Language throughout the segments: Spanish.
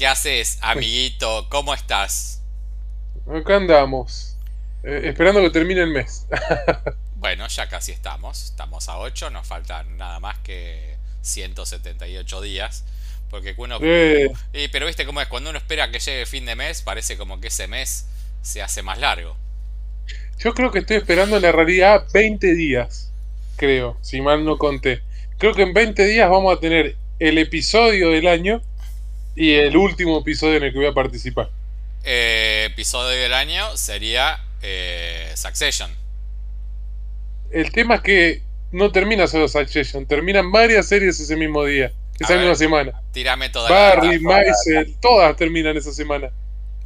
¿Qué haces, amiguito? ¿Cómo estás? Acá andamos. eh, esperando que termine el mes. Bueno, ya casi estamos. Estamos a 8, nos faltan nada más que 178 días. Porque uno... Eh, pero viste cómo es, cuando uno espera que llegue fin de mes, parece como que ese mes se hace más largo. yo creo que estoy esperando en la realidad 20 días. Creo, si mal no conté. Creo que en 20 días vamos a tener el episodio del año y el último episodio en el que voy a participar. Eh, episodio del año sería eh, Succession. El tema es que no termina solo Succession, terminan varias series ese mismo día, esa A ver. misma semana. Tírame toda la Barry. Maisel, todas terminan esa semana.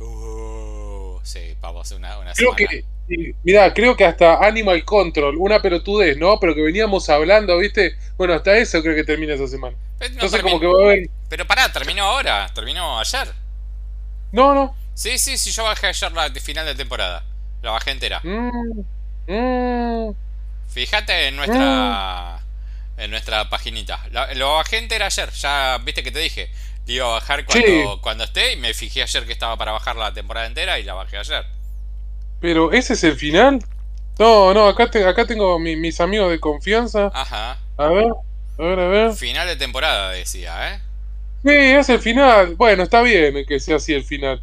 Uh, sí, vamos a hacer una, una Creo semana. que, y, mirá, creo que hasta Animal Control, una pelotudez, ¿no? Pero que veníamos hablando, ¿viste? Bueno, hasta eso creo que termina esa semana. Pero, no Entonces, como que va a haber. pero pará, terminó ahora, terminó ayer. No, no. Sí, sí, sí, yo bajé ayer la final de temporada. La bajé entera. Mm, mm, Fíjate en nuestra en nuestra paginita. La- lo bajé entera ayer, ya viste que te dije. La iba a bajar cuando, Sí. cuando esté y me fijé ayer que estaba para bajar la temporada entera y la bajé ayer. Pero, ¿ese es el final? No, no, acá, te- acá tengo mi- mis amigos de confianza. Ajá. A ver, a ver, a ver. Final de temporada decía, ¿eh? Sí, es el final. Bueno, está bien que sea así el final.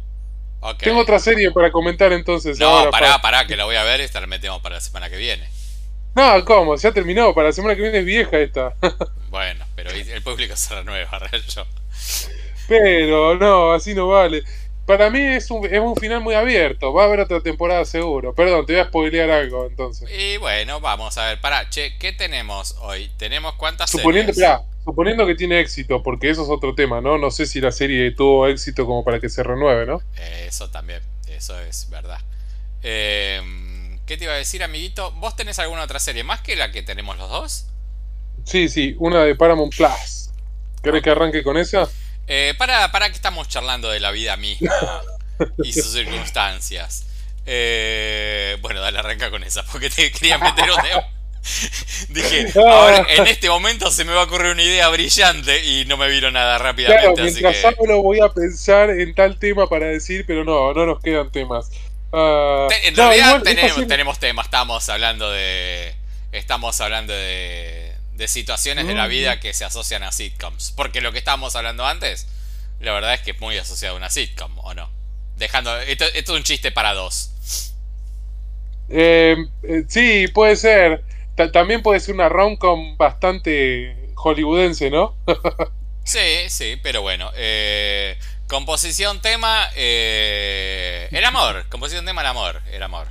Tengo otra serie para comentar entonces. No, ahora, pará, pará, que la voy a ver y esta la metemos para la semana que viene. No, ¿cómo? Ya terminó. Para la semana que viene es vieja esta. Bueno, pero el público se renueva, rayo. Pero no, así no vale. Para mí es un, es un final muy abierto. Va a haber otra temporada seguro. Perdón, te voy a spoilear algo entonces. Y bueno, vamos a ver, pará, che, ¿qué tenemos hoy? ¿Tenemos cuántas Suponiendo, series? suponiendo que tiene éxito, porque eso es otro tema, ¿no? No sé si la serie tuvo éxito como para que se renueve, ¿no? Eso también, eso es verdad. Eh, ¿Qué te iba a decir, amiguito? ¿Vos tenés alguna otra serie más que la que tenemos los dos? Sí, sí, una de Paramount Plus. ¿Querés que arranque con esa? Eh, para, para que estamos charlando de la vida misma y sus circunstancias. Eh, bueno, dale, arranca con esa, porque te quería meter un tema. Dije, ahora en este momento se me va a ocurrir una idea brillante y no me vino nada Claro, rápidamente, así mientras que... hablo voy a pensar en tal tema para decir, pero no, no nos quedan temas. Te- En no, realidad igual, tenemos, tenemos temas, estamos hablando de. Estamos hablando de. De situaciones de la vida que se asocian a sitcoms. Porque lo que estábamos hablando antes, la verdad es que es muy asociado a una sitcom, ¿o no? Dejando. Esto, esto es un chiste para dos. Eh, eh, sí, puede ser. Ta- también puede ser una rom-com bastante hollywoodense, ¿no? Sí, sí, pero bueno. eh, composición, tema. el amor. Composición, tema, el amor. El amor.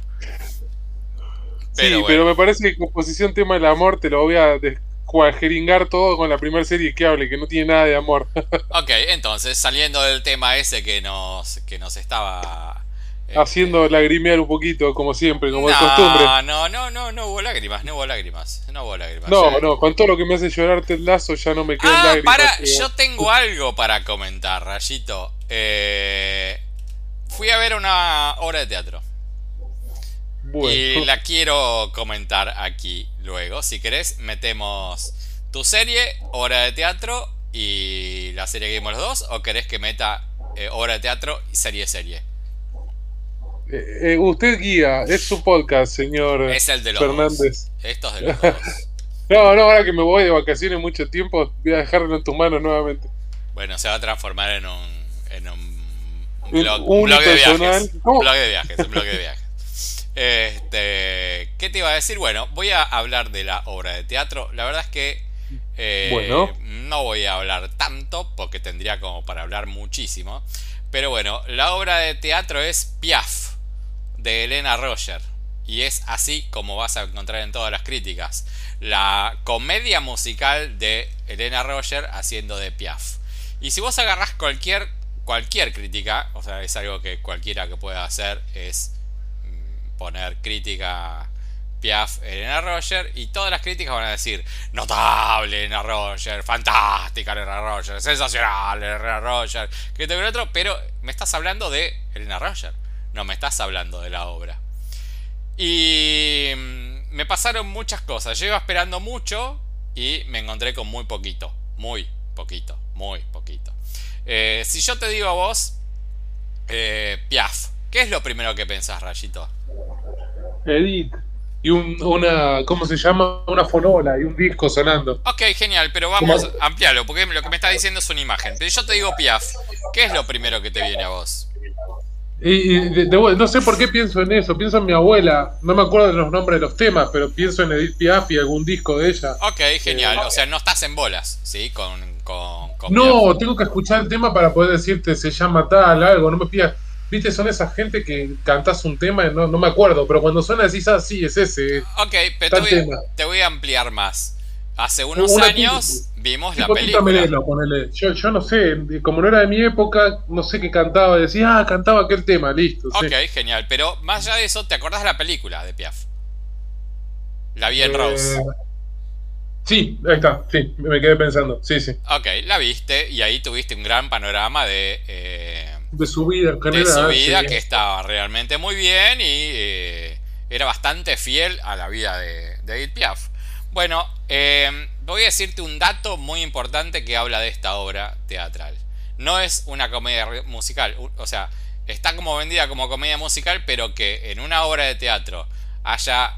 Pero sí, bueno. pero me parece que composición tema del amor te lo voy a descuajeringar todo con la primera serie que hable, que no tiene nada de amor. Ok, entonces, saliendo del tema ese que nos, que nos estaba. eh, Haciendo lagrimear un poquito, como siempre, como de costumbre. No, no, no, no hubo lágrimas, no hubo lágrimas, no hubo lágrimas. No, no, con todo lo que me hace llorar Ted Lazo ya no me quedan Ah, lágrimas. para, yo tengo algo para comentar, Rayito. Eh, fui a ver una obra de teatro Bueno. y la quiero comentar aquí luego. Si querés, metemos tu serie, obra de teatro y la serie que vimos los dos, o querés que meta eh, obra de teatro y serie serie. Eh, eh, usted guía, es su podcast, señor Es el de los Fernández. dos. Estos de los dos. No, no, ahora que me voy de vacaciones mucho tiempo, voy a dejarlo en tus manos nuevamente. Bueno, se va a transformar en un, en un, un Un blog, un blog de viajes. Un blog de viajes, un blog de viajes. Este, ¿Qué te iba a decir? Bueno, voy a hablar de la obra de teatro. La verdad es que eh, Bueno. no voy a hablar tanto porque tendría como para hablar muchísimo. Pero bueno, la obra de teatro es Piaf de Elena Roger. Y es así como vas a encontrar en todas las críticas. La comedia musical de Elena Roger haciendo de Piaf. Y si vos agarrás cualquier, cualquier crítica, o sea, es algo que cualquiera que pueda hacer, es poner crítica Piaf, Elena Roger, y todas las críticas van a decir, notable Elena Roger, fantástica Elena Roger, sensacional Elena Roger, que te otro, pero me estás hablando de Elena Roger, no me estás hablando de la obra. Y mm, me pasaron muchas cosas, yo iba esperando mucho y me encontré con muy poquito, muy poquito, muy poquito. Eh, si yo te digo a vos, eh, Piaf, ¿qué es lo primero que pensás, Rayito? Edith. Y una, ¿cómo se llama? Una fonola y un disco sonando. Ok, genial, pero vamos a ampliarlo, porque lo que me está diciendo es una imagen. Pero yo te digo Piaf, ¿qué es lo primero que te viene a vos? Y, no sé por qué pienso en eso, pienso en mi abuela, no me acuerdo de los nombres de los temas, pero pienso en Edith Piaf y algún disco de ella. Ok, genial, o sea, no estás en bolas, ¿sí? Con, con, no, tengo que escuchar el tema para poder decirte se llama tal, algo, no me pidas. Viste, son esa gente que cantas un tema y no, no me acuerdo, pero cuando suena decís, ah, sí, es ese. Ok, pero te voy, a ampliar más. Hace unos años vimos la película. Yo, yo, no sé, como no era de mi época, no sé qué cantaba. Decía, ah, cantaba aquel tema, listo. Ok, genial. Pero más allá de eso, ¿te acordás de la película de Piaf? La vi en Rose. Eh, sí, ahí está, sí, me quedé pensando. Sí, sí. Ok, la viste y ahí tuviste un gran panorama de. Eh, de su vida, De su vida, que estaba realmente muy bien y eh, era bastante fiel a la vida de, de Edith Piaf. Bueno, eh, voy a decirte un dato muy importante que habla de esta obra teatral. No es una comedia musical, o sea, está como vendida como comedia musical, pero que en una obra de teatro haya,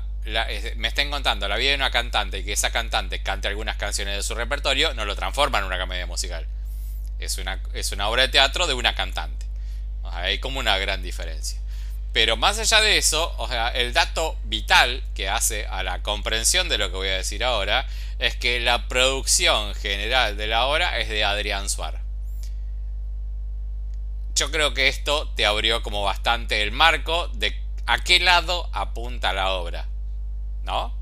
me estén contando la vida de una cantante y que esa cantante cante algunas canciones de su repertorio, no lo transforma en una comedia musical. Es una, es una obra de teatro de una cantante. hay como una gran diferencia. Pero más allá de eso, o sea, el dato vital que hace a la comprensión de lo que voy a decir ahora es que la producción general de la obra es de Adrián Suar. Yo creo que esto te abrió como bastante el marco de a qué lado apunta la obra. ¿No?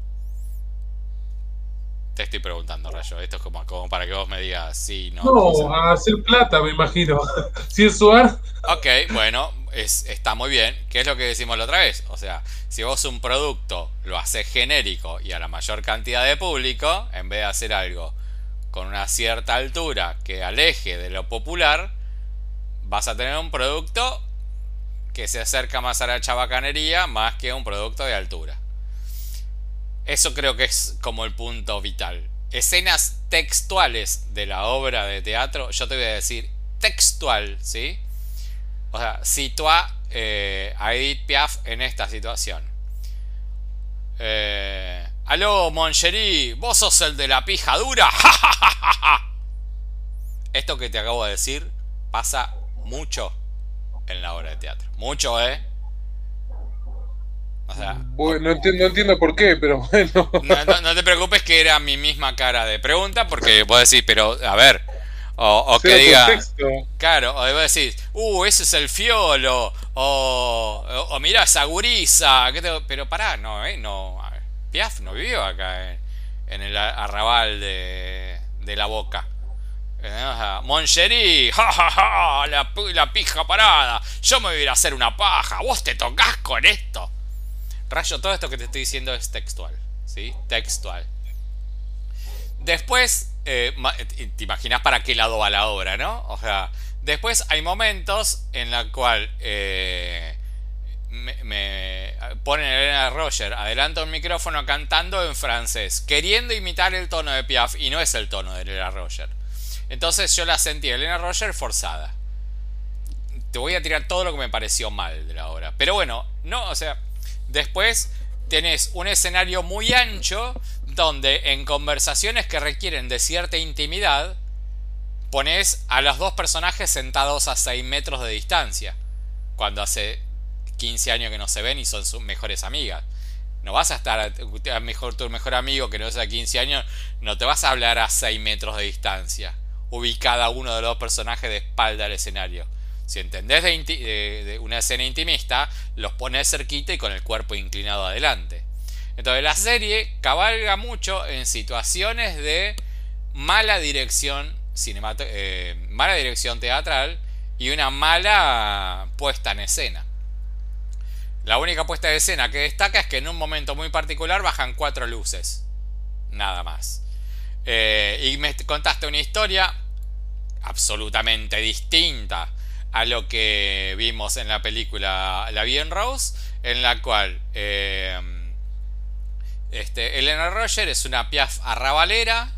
Te estoy preguntando, Rayo. Esto es como, como para que vos me digas sí, no. No, a hacer plata, me imagino. Si es Suar. Ok, bueno, está muy bien, que es lo que decimos la otra vez. O sea, si vos un producto lo haces genérico y a la mayor cantidad de público, en vez de hacer algo con una cierta altura que aleje de lo popular, vas a tener un producto que se acerca más a la chabacanería más que un producto de altura. Eso creo que es como el punto vital. Escenas textuales de la obra de teatro, yo te voy a decir textual, ¿sí? O sea, sitúa eh, a Edith Piaf en esta situación. Eh, Aló, Moncherí, ¿vos sos el de la pija dura? Esto que te acabo de decir pasa mucho en la obra de teatro. Mucho, ¿eh? O sea, no, entiendo, por qué, pero bueno. No, no, te preocupes que era mi misma cara de pregunta, porque vos decís, pero a ver, o, que diga. Claro, o vos decís, uh, ese es el fiolo. O, o, mirá esa gurisa. Pero pará, no, eh, no. Piaf no vivió acá en, el arrabal de, de la boca. Moncherí, ja, la, la, pija parada. Yo me voy a ir a hacer una paja. Vos te tocas con esto. Rayo, todo esto que te estoy diciendo es textual. ¿Sí? Textual. Después eh, te imaginas para qué lado va la obra, ¿no? O sea, después hay momentos en la cual eh, me, ponen a Elena Roger adelanta un micrófono cantando en francés, queriendo imitar el tono de Piaf y no es el tono de Elena Roger. Entonces yo la sentí Elena Roger forzada. Te voy a tirar todo lo que me pareció mal de la obra. Pero bueno, no, o sea, después tenés un escenario muy ancho donde en conversaciones que requieren de cierta intimidad, pones a los dos personajes sentados a 6 metros de distancia, cuando hace 15 años que no se ven y son sus mejores amigas. No vas a estar, a, mejor tu mejor amigo que no es a 15 años, no te vas a hablar a 6 metros de distancia, ubicada uno de los personajes de espalda al escenario. Si entendés de una escena intimista, los pones cerquita y con el cuerpo inclinado adelante. Entonces la serie cabalga mucho en situaciones de mala dirección eh, mala dirección teatral y una mala puesta en escena. La única puesta en escena que destaca es que en un momento muy particular bajan cuatro luces. Nada más. Eh, y me contaste una historia absolutamente distinta a lo que vimos en la película La Bien Rose, en la cual eh, este, Elena Roger es una Piaf arrabalera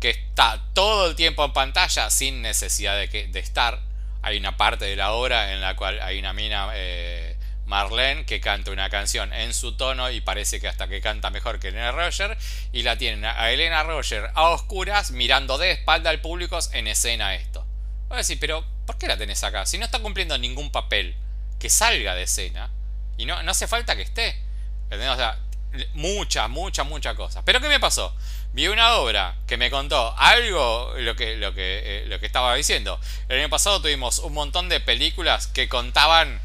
que está todo el tiempo en pantalla sin necesidad de, que, de estar. Hay una parte de la obra en la cual hay una mina, eh, Marlene, que canta una canción en su tono y parece que hasta que canta mejor que Elena Roger. Y la tienen a Elena Roger a oscuras mirando de espalda al público en escena esto. Voy a decir, pero ¿por qué la tenés acá? Si no está cumpliendo ningún papel que salga de escena. Y no, no hace falta que esté. O sea, muchas, muchas, muchas cosas. Pero ¿qué me pasó? Vi una obra que me contó algo lo que, lo que, eh, lo que estaba diciendo. El año pasado tuvimos un montón de películas que contaban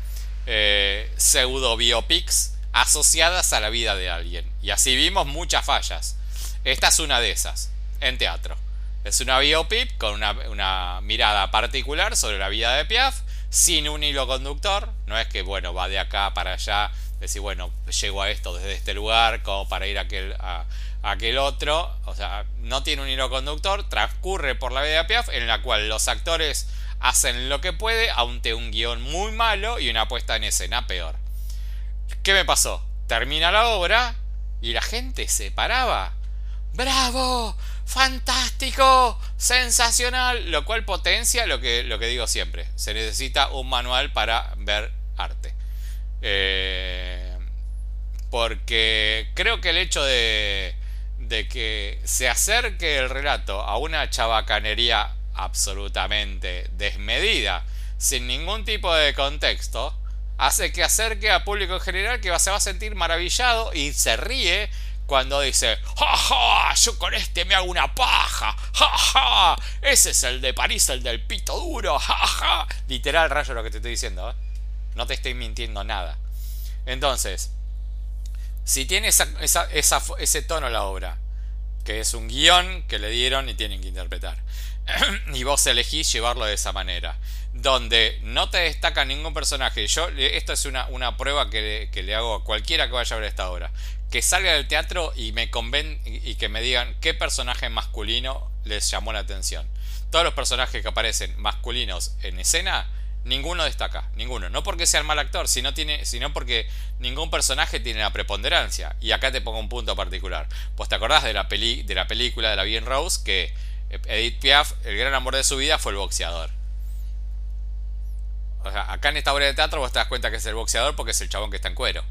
eh, pseudo biopics asociadas a la vida de alguien. Y así vimos muchas fallas. Esta es una de esas, en teatro. Es una biopic con una, una mirada particular sobre la vida de Piaf, sin un hilo conductor. No es que, bueno, va de acá para allá decir, bueno, llego a esto desde este lugar, como para ir a aquel, a, aquel otro. O sea, no tiene un hilo conductor, transcurre por la vida de Piaf, en la cual los actores hacen lo que puede, aunque un guion muy malo y una puesta en escena peor. ¿Qué me pasó? Termina la obra y la gente se paraba. ¡Bravo! ¡Fantástico! ¡Sensacional! Lo cual potencia lo que, lo que digo siempre. Se necesita un manual para ver arte. Eh, porque creo que el hecho de, de que se acerque el relato a una chabacanería absolutamente desmedida, sin ningún tipo de contexto, hace que acerque al público en general que se va a sentir maravillado y se ríe cuando dice, ¡Ja, ja! Yo con este me hago una paja, ¡Ja, ja! Ese es el de París, el del pito duro, ¡Ja, ja! Literal, rayo lo que te estoy diciendo, ¿eh? No te estoy mintiendo nada. Entonces, si tiene ese tono la obra, que es un guion que le dieron y tienen que interpretar, y vos elegís llevarlo de esa manera, donde no te destaca ningún personaje, yo, esto es una, una prueba que, le hago a cualquiera que vaya a ver esta obra, que salga del teatro y me conven y que me digan qué personaje masculino les llamó la atención. Todos los personajes que aparecen masculinos en escena Ninguno destaca, ninguno. No porque sea el mal actor, sino, tiene, sino porque ningún personaje tiene la preponderancia. Y acá te pongo un punto particular. Pues te acordás de la, peli, de la película de la Bien Rose que Edith Piaf, el gran amor de su vida fue el boxeador. Acá en esta obra de teatro vos te das cuenta que es el boxeador porque es el chabón que está en cuero.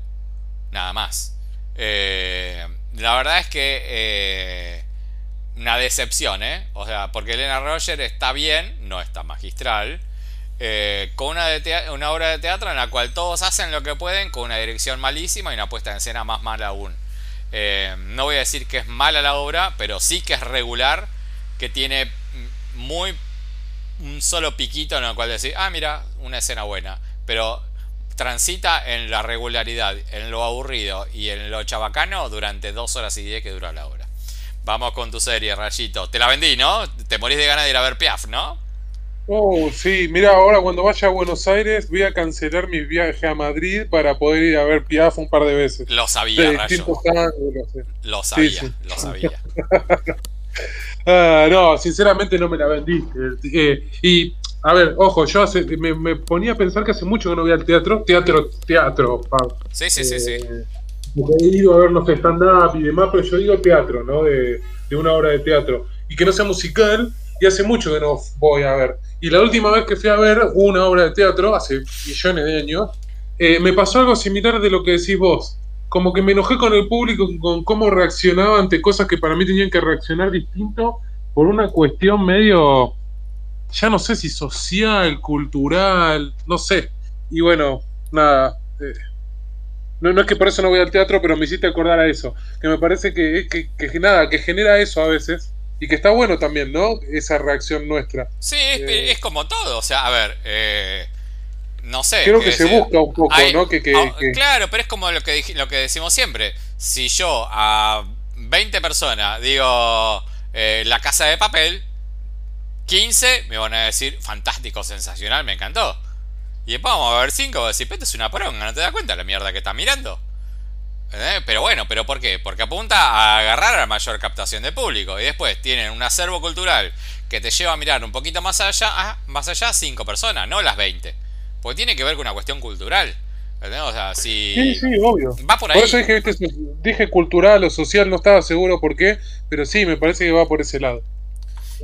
Nada más. Eh, la verdad es que eh, una decepción, ¿eh? O sea, porque Elena Roger está bien, no está magistral. Eh, con una, una, obra de teatro en la cual todos hacen lo que pueden, con una dirección malísima y una puesta en escena más mala aún. No voy a decir que es mala la obra, pero sí que es regular, que tiene muy un solo piquito en el cual decir, ah, mira, una escena buena, pero transita en la regularidad, en lo aburrido y en lo chabacano durante dos horas y diez que dura la obra. Vamos con tu serie, Rayito. Te la vendí, ¿no? Te morís de ganas de ir a ver Piaf, ¿no? Oh, sí, mira, ahora cuando vaya a Buenos Aires voy a cancelar mi viaje a Madrid para poder ir a ver Piaf un par de veces. Lo sabía, Rayo. Lo sabía, lo sabía. ah, no, sinceramente no me la vendiste. Eh, y, a ver, ojo, yo me, ponía a pensar que hace mucho que no voy al teatro. Teatro, teatro, Sí, sí, sí, sí. Eh, he ido a ver los stand-up y demás, pero yo digo teatro, ¿no? De, de una obra de teatro. Y que no sea musical, y hace mucho que no voy a ver. Y la última vez que fui a ver una obra de teatro, hace millones de años, eh, me pasó algo similar de lo que decís vos. Como que me enojé con el público, con cómo reaccionaba ante cosas que para mí tenían que reaccionar distinto por una cuestión medio, ya no sé si social, cultural, no sé. Y bueno, nada. Eh, no, no, es que por eso no voy al teatro, pero me hiciste acordar a eso. Que me parece que, que, que nada, que genera eso a veces y que está bueno también, ¿no? Esa reacción nuestra. Sí, es, eh, como todo. O sea, a ver, eh, no sé. Creo que se busca un poco, ¿no? Ah, que, Claro, pero es como lo que, lo que decimos siempre. Si yo a 20 personas digo eh, la casa de papel, 15 me van a decir fantástico, sensacional, me encantó. Y después vamos a ver 5 y a decir, pero es una poronga, ¿no te das cuenta la mierda que estás mirando? ¿Eh? Pero bueno, ¿pero por qué? Porque apunta a agarrar a la mayor captación de público. Y después tienen un acervo cultural que te lleva a mirar un poquito más allá, más allá cinco personas, no las 20. Porque tiene que ver con una cuestión cultural. O sea, si... Sí, sí, obvio. Va por ahí. Por eso dije, dije cultural o social, no estaba seguro por qué, pero sí, me parece que va por ese lado.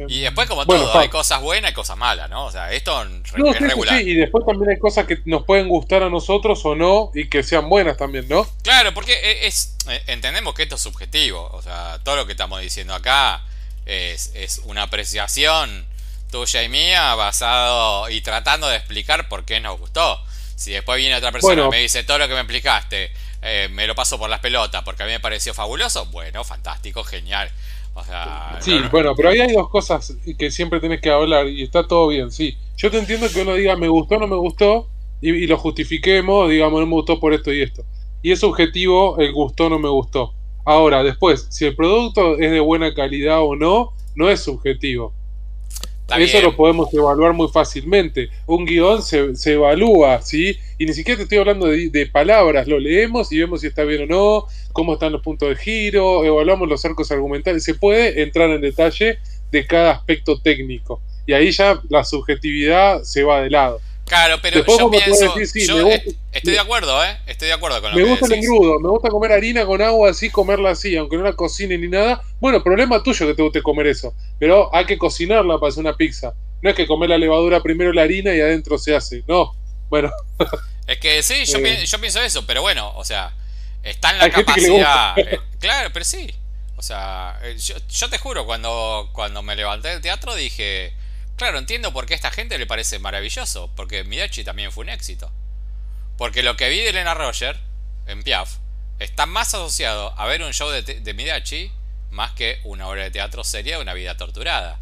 Y después, como todo, hay cosas buenas y cosas malas, ¿no? O sea, esto es regular. Sí, y después también hay cosas que nos pueden gustar a nosotros o no y que sean buenas también, ¿no? Claro, porque e, es, e, entendemos que esto es subjetivo. O sea, todo lo que estamos diciendo acá es, es una apreciación tuya y mía basado y tratando de explicar por qué nos gustó. Si después viene otra persona y me dice todo lo que me explicaste, eh, me lo paso por las pelotas porque a mí me pareció fabuloso, bueno, fantástico, genial. Sí, bueno, pero ahí hay dos cosas que siempre tenés que hablar y está todo bien, sí. Yo te entiendo que uno diga me gustó no me gustó y, lo justifiquemos, digamos, no me gustó por esto y esto. Y es subjetivo el gustó no me gustó. Ahora, después, si el producto es de buena calidad o no, no es subjetivo. Eso lo podemos evaluar muy fácilmente. Un guion se, se evalúa, ¿sí? Y ni siquiera te estoy hablando de, palabras, lo leemos y vemos si está bien o no, cómo están los puntos de giro, evaluamos los arcos argumentales. Se puede entrar en detalle de cada aspecto técnico. Y ahí ya la subjetividad se va de lado. Claro, pero yo pienso, yo estoy de acuerdo, ¿eh? Estoy de acuerdo con lo Me gusta el engrudo, me gusta comer harina con agua así, comerla así, aunque no la cocine ni nada. Bueno, problema tuyo que te guste comer eso, pero hay que cocinarla para hacer una pizza. No es que comer la levadura primero la harina y adentro se hace, no. Bueno. Es que sí, yo, eh. pienso, eso, pero bueno, o sea, está en la capacidad. Eh, claro, pero sí. O sea, eh, yo, yo te juro, cuando, cuando me levanté del teatro dije Claro, entiendo por qué a esta gente le parece maravilloso, porque Midachi también fue un éxito. Porque lo que vi de Elena Roger en Piaf está más asociado a ver un show de, de Midachi más que una obra de teatro seria de una vida torturada.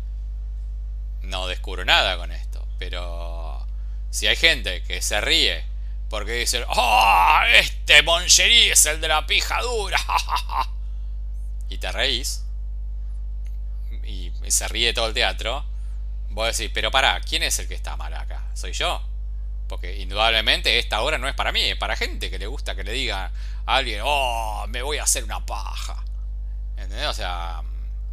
No descubro nada con esto, pero si hay gente que se ríe porque dice, ¡Oh! Este Moncherí es el de la pija dura. y te reís y se ríe todo el teatro Vos decís, pero para, ¿quién es el que está mal acá? ¿Soy yo? Porque indudablemente esta obra no es para mí, es para gente que le gusta que le diga a alguien, oh, me voy a hacer una paja. ¿Entendés? O sea,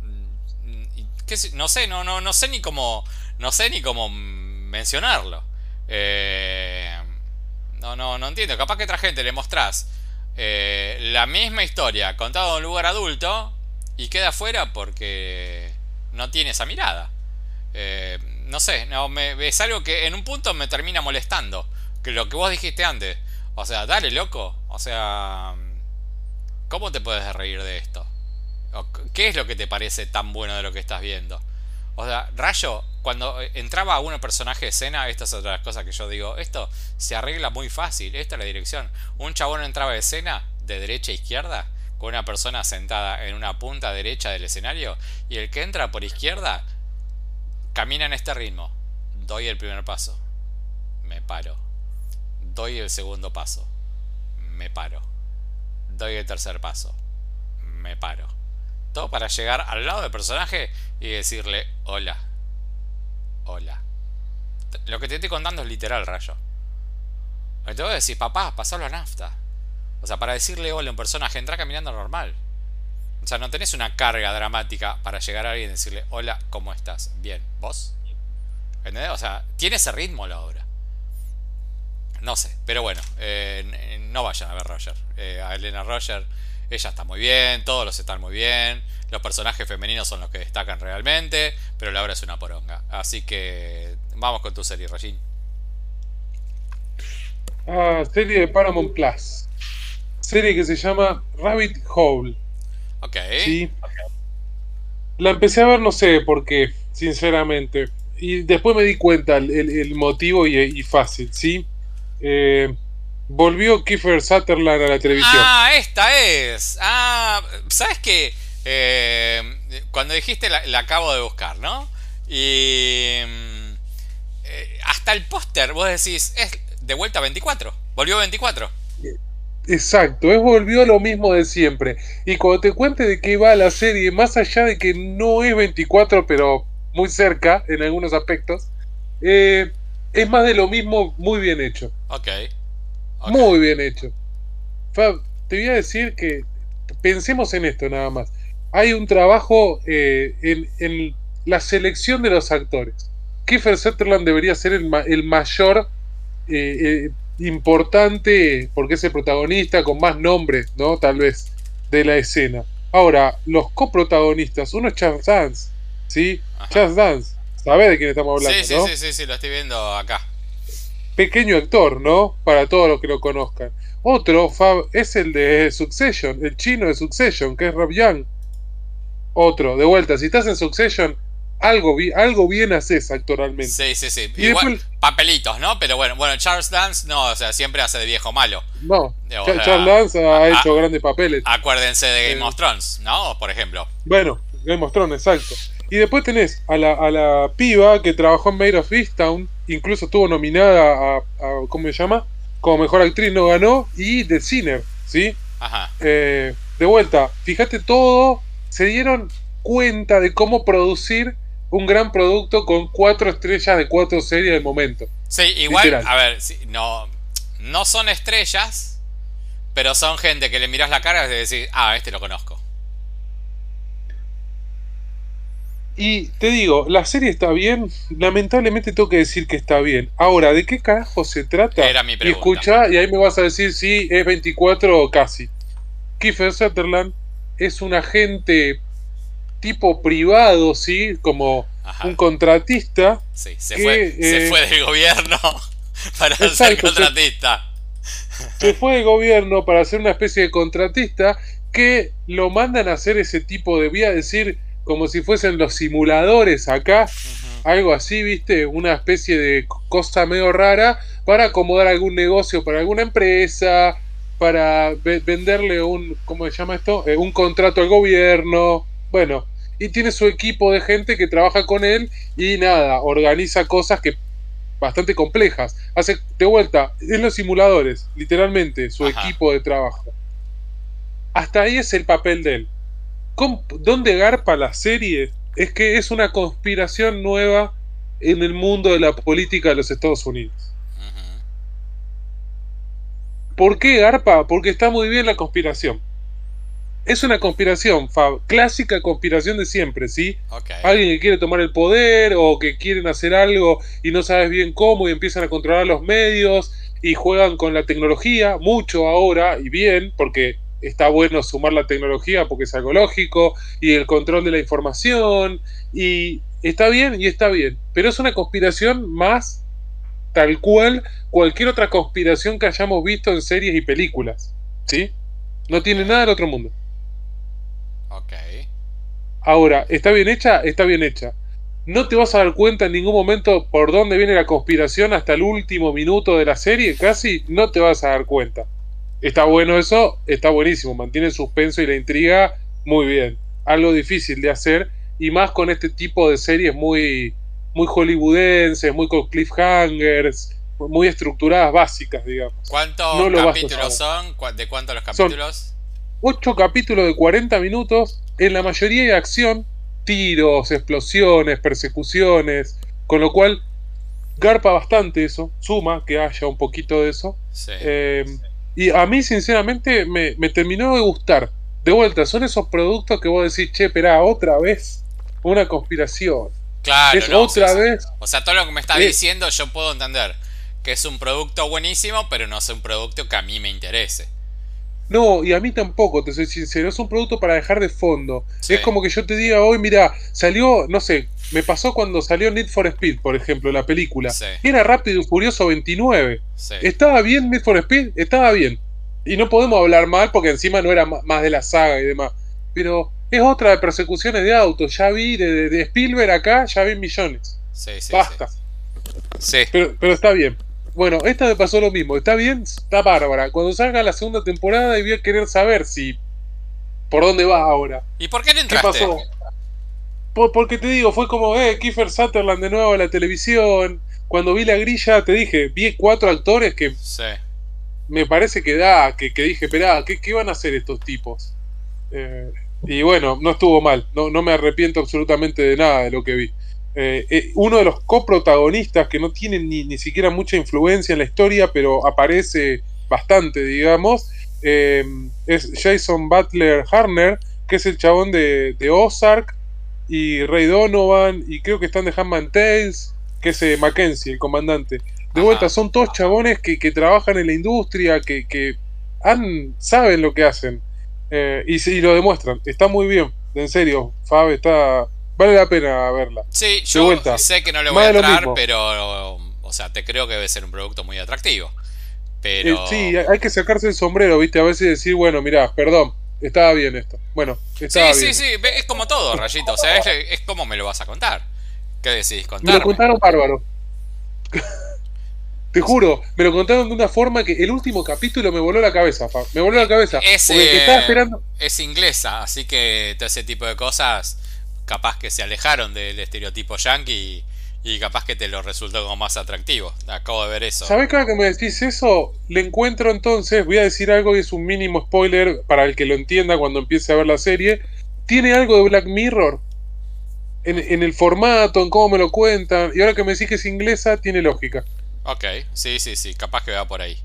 mm, no sé, no, no, no sé ni cómo, no sé ni cómo mencionarlo. Eh, no, no, no entiendo. Capaz que otra gente le mostrás eh, la misma historia contada en un lugar adulto y queda fuera porque no tiene esa mirada. Eh, no sé, no, es algo que en un punto me termina molestando. Que lo que vos dijiste antes. O sea, dale, loco. O sea, ¿cómo te puedes reír de esto? ¿Qué es lo que te parece tan bueno de lo que estás viendo? O sea, Rayo, cuando entraba un personaje de escena, estas son otras cosas que yo digo, esto se arregla muy fácil, esta es la dirección. Un chabón entraba de escena de derecha a izquierda, con una persona sentada en una punta derecha del escenario, y el que entra por izquierda Camina en este ritmo. Doy el primer paso. Me paro. Doy el segundo paso. Me paro. Doy el tercer paso. Me paro. Todo para llegar al lado del personaje y decirle hola. Hola. Lo que te estoy contando es literal, rayo. A decir, papá, pasalo a nafta. O sea, para decirle hola a un personaje, entra caminando normal. Sea, no tenés una carga dramática para llegar a alguien y decirle, hola, ¿cómo estás? Bien, ¿vos? ¿Entendés? O sea, tiene ese ritmo la obra. No sé, pero bueno, eh, no vayan a ver Roger. Eh, a Elena Roger, ella está muy bien, todos los están muy bien. Los personajes femeninos son los que destacan realmente, pero la obra es una poronga. Así que vamos con tu serie, Regine. Ah, serie de Paramount Plus. Serie que se llama Rabbit Hole. Ok. Sí. La empecé a ver, no sé por qué, sinceramente. Y después me di cuenta el, motivo y, fácil, ¿sí? Eh, volvió Kiefer Sutherland a la televisión. Ah, esta es. Ah, ¿sabes qué? Eh, cuando dijiste la, acabo de buscar, ¿no? Y. Eh, hasta el póster, vos decís, es de vuelta 24. Volvió 24. Exacto, es volvió a lo mismo de siempre. Y cuando te cuente de qué va la serie, más allá de que no es 24, pero muy cerca en algunos aspectos, eh, es más de lo mismo muy bien hecho. Ok. Muy bien hecho. Fab, te voy a decir que pensemos en esto nada más. Hay un trabajo eh, en, la selección de los actores. Kiefer Sutherland debería ser el, el mayor eh, importante porque es el protagonista con más nombres, ¿no? Tal vez, de la escena. Ahora, los coprotagonistas, uno es Charles Sands, ¿sí? Just Dance. ¿Sabés de quién estamos hablando? Sí, sí, sí, sí, sí, lo estoy viendo acá. Pequeño actor, ¿no? Para todos los que lo conozcan. Otro Fab, es el de Succession, el chino de Succession, que es Rob Young. Otro, de vuelta, si estás en Succession, algo, algo bien haces actualmente. Sí, sí, sí. Igual, papelitos, ¿no? Pero bueno, bueno, Charles Dance no, o sea, siempre hace de viejo malo. No, Charles Dance ha hecho grandes papeles. Acuérdense de Game of Thrones, ¿no? Por ejemplo. Bueno, Game of Thrones, exacto. Y después tenés a la, a la piba que trabajó en Made of Easttown, incluso estuvo nominada a, a, ¿cómo se llama? Como mejor actriz, no ganó, y The Sinner, ¿sí? Ajá. Eh, de vuelta, fíjate todo, se dieron cuenta de cómo producir un gran producto con cuatro estrellas de cuatro series del momento. Sí, igual, a ver, no, no son estrellas, pero son gente que le miras la cara y decís, ah, este lo conozco. Y te digo, la serie está bien, lamentablemente tengo que decir que está bien. Ahora, ¿de qué carajo se trata? Era mi pregunta. Y escucha, y ahí me vas a decir si es 24 o casi. Kiefer Sutherland es un agente tipo privado, ¿sí? Como un contratista. Sí, se, fue, se eh, fue del gobierno para ser contratista. Se, fue del gobierno para ser una especie de contratista que lo mandan a hacer ese tipo de, voy a decir, como si fuesen los simuladores acá, algo así, viste, una especie de cosa medio rara para acomodar algún negocio para alguna empresa, para venderle un, ¿cómo se llama esto? Eh, un contrato al gobierno, bueno, y tiene su equipo de gente que trabaja con él y nada, organiza cosas que bastante complejas. Hace de vuelta, en los simuladores, literalmente, su equipo de trabajo. Hasta ahí es el papel de él. ¿Dónde garpa la serie? Es que es una conspiración nueva en el mundo de la política de los Estados Unidos. ¿Por qué garpa? Porque está muy bien la conspiración es una conspiración, clásica conspiración de siempre, ¿sí? Alguien que quiere tomar el poder o que quieren hacer algo y no sabes bien cómo y empiezan a controlar los medios y juegan con la tecnología, mucho ahora y bien, porque está bueno sumar la tecnología porque es algo lógico y el control de la información y está bien y está bien, pero es una conspiración más tal cual cualquier otra conspiración que hayamos visto en series y películas, ¿sí? No tiene nada del otro mundo. Ok. Ahora, ¿está bien hecha? Está bien hecha. No te vas a dar cuenta en ningún momento por dónde viene la conspiración hasta el último minuto de la serie, casi no te vas a dar cuenta. Está bueno eso, está buenísimo, mantiene el suspenso y la intriga muy bien. Algo difícil de hacer y más con este tipo de series muy, muy hollywoodenses, muy con cliffhangers, muy estructuradas, básicas, digamos. ¿Cuántos capítulos son? ¿De cuántos los capítulos? 8 capítulos de 40 minutos, en la mayoría de acción, tiros, explosiones, persecuciones, con lo cual garpa bastante eso, suma que haya un poquito de eso. Eh, y a mí, sinceramente, me, terminó de gustar. De vuelta, son esos productos que vos decís, che, espera, otra vez una conspiración. Claro, es otra vez. O sea, todo lo que me estás diciendo yo puedo entender que es un producto buenísimo, pero no es un producto que a mí me interese. No, y a mí tampoco, te soy sincero, es un producto para dejar de fondo. Es como que yo te diga hoy, mira, salió, no sé, me pasó cuando salió Need for Speed, por ejemplo, la película. Era Rápido y Furioso 29. ¿Estaba bien Need for Speed? Estaba bien. Y no podemos hablar mal porque encima no era más de la saga y demás. Pero es otra de persecuciones de autos. Ya vi de, de Spielberg acá, ya vi millones. Basta. Sí. Pero, pero está bien. Bueno, esta me pasó lo mismo. Está bien, está bárbara. Cuando salga la segunda temporada y voy a querer saber si. por dónde va ahora. ¿Y por qué no entraste? ¿Qué pasó? porque te digo, fue como, eh, Kiefer Sutherland de nuevo a la televisión. Cuando vi la grilla, te dije, vi cuatro actores que. Sí. Me parece que da, que, que dije, esperá, ¿qué, ¿qué, van a hacer estos tipos? Eh, y bueno, no estuvo mal. No, no me arrepiento absolutamente de nada de lo que vi. Eh, eh, uno de los coprotagonistas que no tiene ni, ni, siquiera mucha influencia en la historia, pero aparece bastante, digamos, eh, es Jason Butler Harner, que es el chabón de, Ozark y Ray Donovan, y creo que están de Handman Tales, que es Mackenzie, el comandante. De vuelta, son todos chabones que, trabajan en la industria, que, que han, saben lo que hacen, y, y lo demuestran. Está muy bien, en serio, Fab está Vale la pena verla. Sí, yo sé que no le voy a entrar, pero. O sea, te creo que debe ser un producto muy atractivo. Pero. Eh, sí, hay que sacarse el sombrero, ¿viste? A veces decir, bueno, mira, perdón, estaba bien esto. Bueno, estaba sí, bien. Sí, sí, es como todo, Rayito. O sea, es, es como me lo vas a contar. ¿Qué decís? contar? Me lo contaron bárbaro. Te juro, me lo contaron de una forma que el último capítulo me voló la cabeza, Me voló la cabeza. Es, estaba esperando... es inglesa, así que todo ese tipo de cosas capaz que se alejaron del estereotipo yankee y, capaz que te lo resultó como más atractivo. Acabo de ver eso. ¿Sabes cada que me decís eso? Le encuentro entonces, voy a decir algo que es un mínimo spoiler para el que lo entienda cuando empiece a ver la serie. Tiene algo de Black Mirror en, el formato, en cómo me lo cuentan. Y ahora que me decís que es inglesa, tiene lógica. Ok, sí, sí, sí, capaz que va por ahí.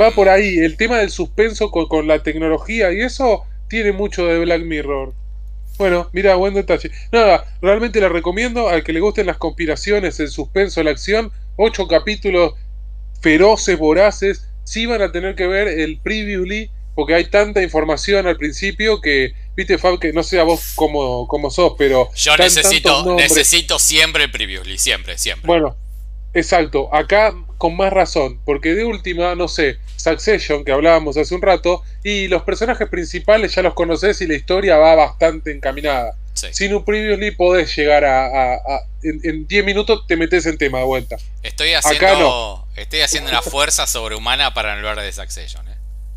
Va por ahí, el tema del suspenso con, la tecnología y eso tiene mucho de Black Mirror. Bueno, mira, buen detalle. Nada, realmente la recomiendo al que le gusten las conspiraciones, el suspenso, la acción. Ocho capítulos feroces, voraces. Sí van a tener que ver el previously, porque hay tanta información al principio que Viste, Fab, que no sé a vos cómo, cómo sos, pero. Yo necesito, necesito siempre el previously, siempre, siempre. Bueno, exacto. Acá con más razón, porque de última, no sé, Succession, que hablábamos hace un rato, y los personajes principales ya los conoces y la historia va bastante encaminada. Sin un previously podés llegar a. en 10 minutos te metes en tema de vuelta. Estoy haciendo, estoy haciendo una fuerza sobrehumana para hablar de Succession.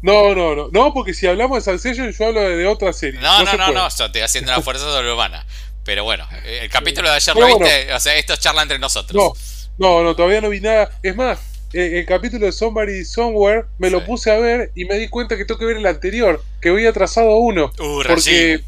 No, no, no. No, porque si hablamos de Succession, yo hablo de, otra serie. No, no, no, no, yo estoy haciendo una fuerza sobrehumana. Pero bueno, el capítulo de ayer lo viste, o sea, esto es charla entre nosotros. No, no, no, todavía no vi nada. Es más, el, capítulo de Somebody Somewhere me lo puse a ver y me di cuenta que tengo que ver el anterior, que voy atrasado uno. Uh, porque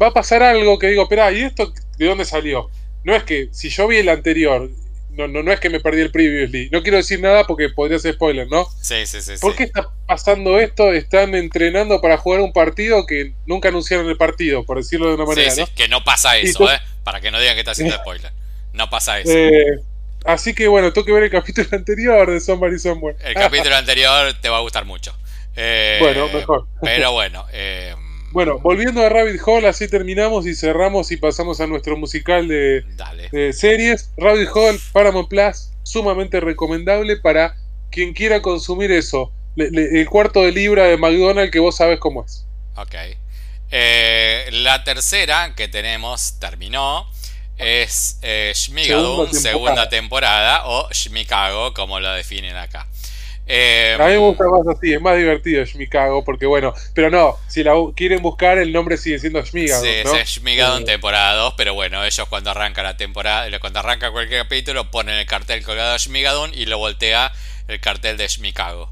va a pasar algo que digo, espera, ¿y esto de dónde salió? No es que si yo vi el anterior no, no, no es que me perdí el previously. No quiero decir nada porque podría ser spoiler, ¿no? Sí, sí, sí. ¿Por qué está pasando esto? Están entrenando para jugar un partido que nunca anunciaron el partido, por decirlo de una manera. Sí, sí, que no pasa eso, ¿eh? Para que no digan que está haciendo spoiler. No pasa eso. Eh, así que bueno, tengo que ver el capítulo anterior de Somebody Somewhere. El capítulo anterior te va a gustar mucho. Eh, bueno, mejor. Pero bueno, eh, bueno, volviendo a Rabbit Hole, así terminamos y cerramos y pasamos a nuestro musical de, series. Rabbit Hole, Paramount Plus, sumamente recomendable para quien quiera consumir eso. el cuarto de libra de McDonald's que vos sabes cómo es. Ok. Eh, la tercera que tenemos terminó. Es eh, segunda temporada o Shmikago, como lo definen acá. Eh, a mí me gusta más así, es más divertido Shmigago, porque bueno, pero no, si la quieren buscar, el nombre sigue siendo Shmigago. Sí, es Shmigago en temporada 2, pero bueno, ellos cuando arranca la temporada, cuando arranca cualquier capítulo, ponen el cartel colgado de Shmigadon y lo voltea el cartel de Shmigago.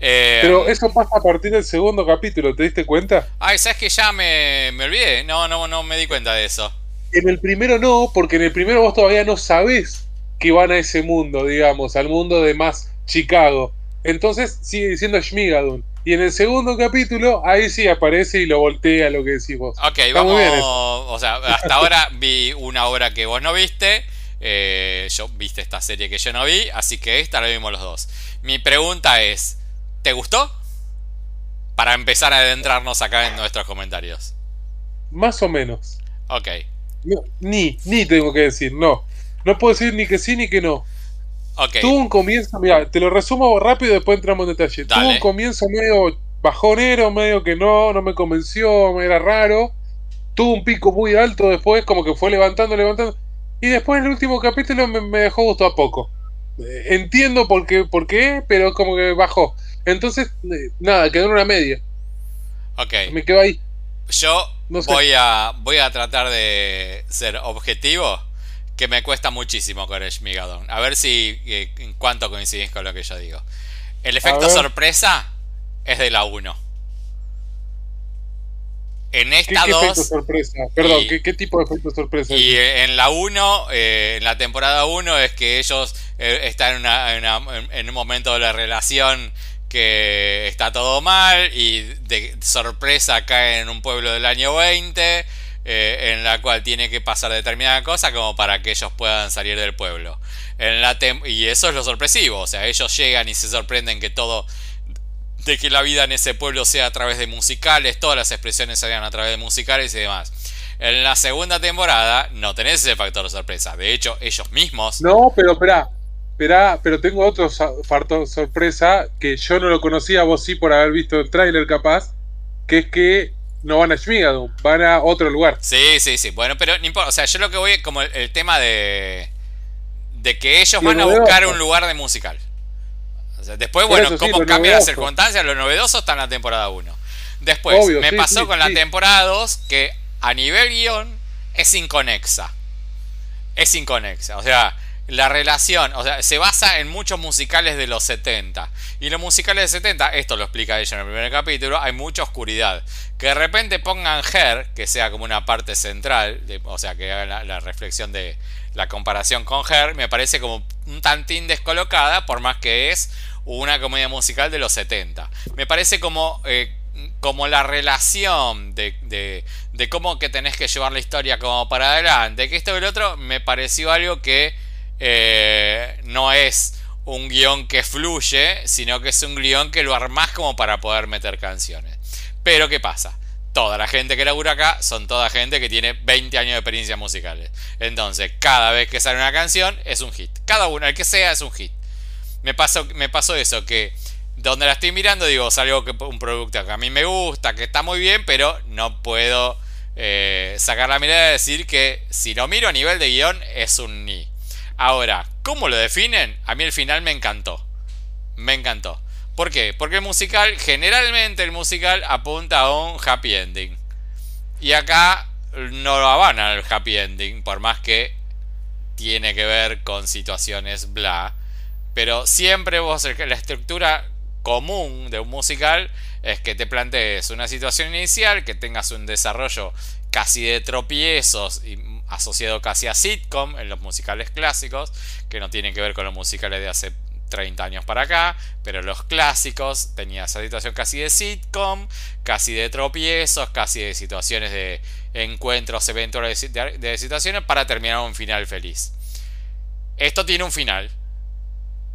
Eh, pero eso pasa a partir del segundo capítulo, ¿te diste cuenta? Ay, sabes que ya me, me olvidé, no, no, no me di cuenta de eso. En el primero no, porque en el primero vos todavía no sabés que van a ese mundo, digamos, al mundo de más Chicago. Entonces sigue diciendo Shmigadun. Y en el segundo capítulo, ahí sí aparece y lo voltea lo que decís vos. Ok, vamos. O sea, hasta ahora vi una obra que vos no viste. Eh, yo viste esta serie que yo no vi. Así que esta la vimos los dos. Mi pregunta es: ¿te gustó? Para empezar a adentrarnos acá en nuestros comentarios. Más o menos. Ok. Ni, ni tengo que decir, no. No puedo decir ni que sí ni que no. Tuvo un comienzo, mira, te lo resumo rápido y después entramos en detalle. Tuvo un comienzo medio bajonero, medio que no, no me convenció, era raro. Tuvo un pico muy alto después, como que fue levantando, levantando. Y después en el último capítulo me, dejó gusto a poco. Eh, entiendo por qué, por qué, pero como que bajó. Entonces, eh, nada, quedó en una media. Ok. Me quedo ahí. Yo voy, a, voy a tratar de ser objetivo que me cuesta muchísimo con el Shmigadon. A ver si eh, en cuánto coincidís con lo que yo digo. El efecto sorpresa es de la 1. En esta 2. ¿Qué, efecto sorpresa? Perdón, ¿qué, tipo de efecto sorpresa? Y en la 1, eh, en la temporada 1, es que ellos eh, están en, en, un momento de la relación que está todo mal y de sorpresa caen en un pueblo del año 20 eh, en la cual tiene que pasar determinada cosa como para que ellos puedan salir del pueblo. En la y eso es lo sorpresivo, o sea, ellos llegan y se sorprenden que todo, de que la vida en ese pueblo sea a través de musicales, todas las expresiones se hagan a través de musicales y demás. En la segunda temporada no tenés ese factor sorpresa. De hecho, ellos mismos. No, pero espera. Espera, pero tengo otro factor sorpresa que yo no lo conocía, vos sí por haber visto el tráiler capaz, que es que no van a Schmigadum, van a otro lugar. Sí, sí, sí. Bueno, pero no importa. O sea, yo lo que voy como el, tema de. de que ellos van a buscar un lugar de musical. O sea, después, bueno, cómo cambian las circunstancias, lo novedoso está en la temporada 1. Después, me pasó con la temporada 2 que a nivel guion es inconexa. Es inconexa. O sea, la relación, o sea, se basa en muchos musicales de los 70. Y los musicales de 70, esto lo explica ella en el primer capítulo, hay mucha oscuridad. Que de repente pongan Her, que sea como una parte central, o sea, que haga la, reflexión de la comparación con Her, me parece como un tantín descolocada, por más que es una comedia musical de los 70. Me parece como... Eh, como la relación de, de, de, cómo que tenés que llevar la historia como para adelante, que esto y el otro, me pareció algo que eh, no es un guion que fluye, sino que es un guion que lo armás como para poder meter canciones. Pero ¿qué pasa? Toda la gente que labura acá son toda gente que tiene 20 años de experiencia musicales. Entonces, cada vez que sale una canción es un hit. Cada una, el que sea, es un hit. Me pasó, me pasó eso, que donde la estoy mirando digo, salió un producto que a mí me gusta, que está muy bien, pero no puedo eh, sacar la mirada y decir que si lo miro a nivel de guion es un ni. Ahora, ¿cómo lo definen? A mí el final me encantó. Me encantó. ¿Por qué? Porque el musical, generalmente el musical apunta a un happy ending. Y acá no lo van al happy ending, por más que tiene que ver con situaciones bla. Pero siempre vos, la estructura común de un musical es que te plantees una situación inicial, que tengas un desarrollo casi de tropiezos y asociado casi a sitcom en los musicales clásicos, que no tienen que ver con los musicales de hace 30 años para acá, pero los clásicos tenían esa situación casi de sitcom, casi de tropiezos, casi de situaciones de encuentros eventuales de, situaciones para terminar un final feliz. Esto tiene un final,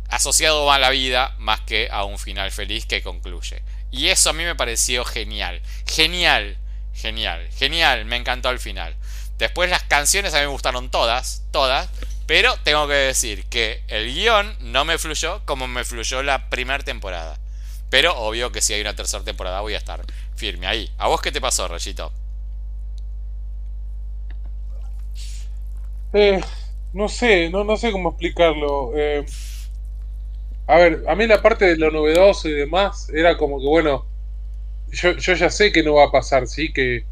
asociado a la vida más que a un final feliz que concluye. Y eso a mí me pareció genial, genial, genial, genial, me encantó el final. Después las canciones a mí me gustaron todas, todas. Pero tengo que decir que el guion no me fluyó como me fluyó la primera temporada. Pero obvio que si hay una tercera temporada voy a estar firme ahí. ¿A vos qué te pasó, Rayito? Eh, no sé, no, no sé cómo explicarlo. Eh, a ver, a mí la parte de lo novedoso y demás era como que, bueno, yo, yo ya sé que no va a pasar, ¿sí? Que,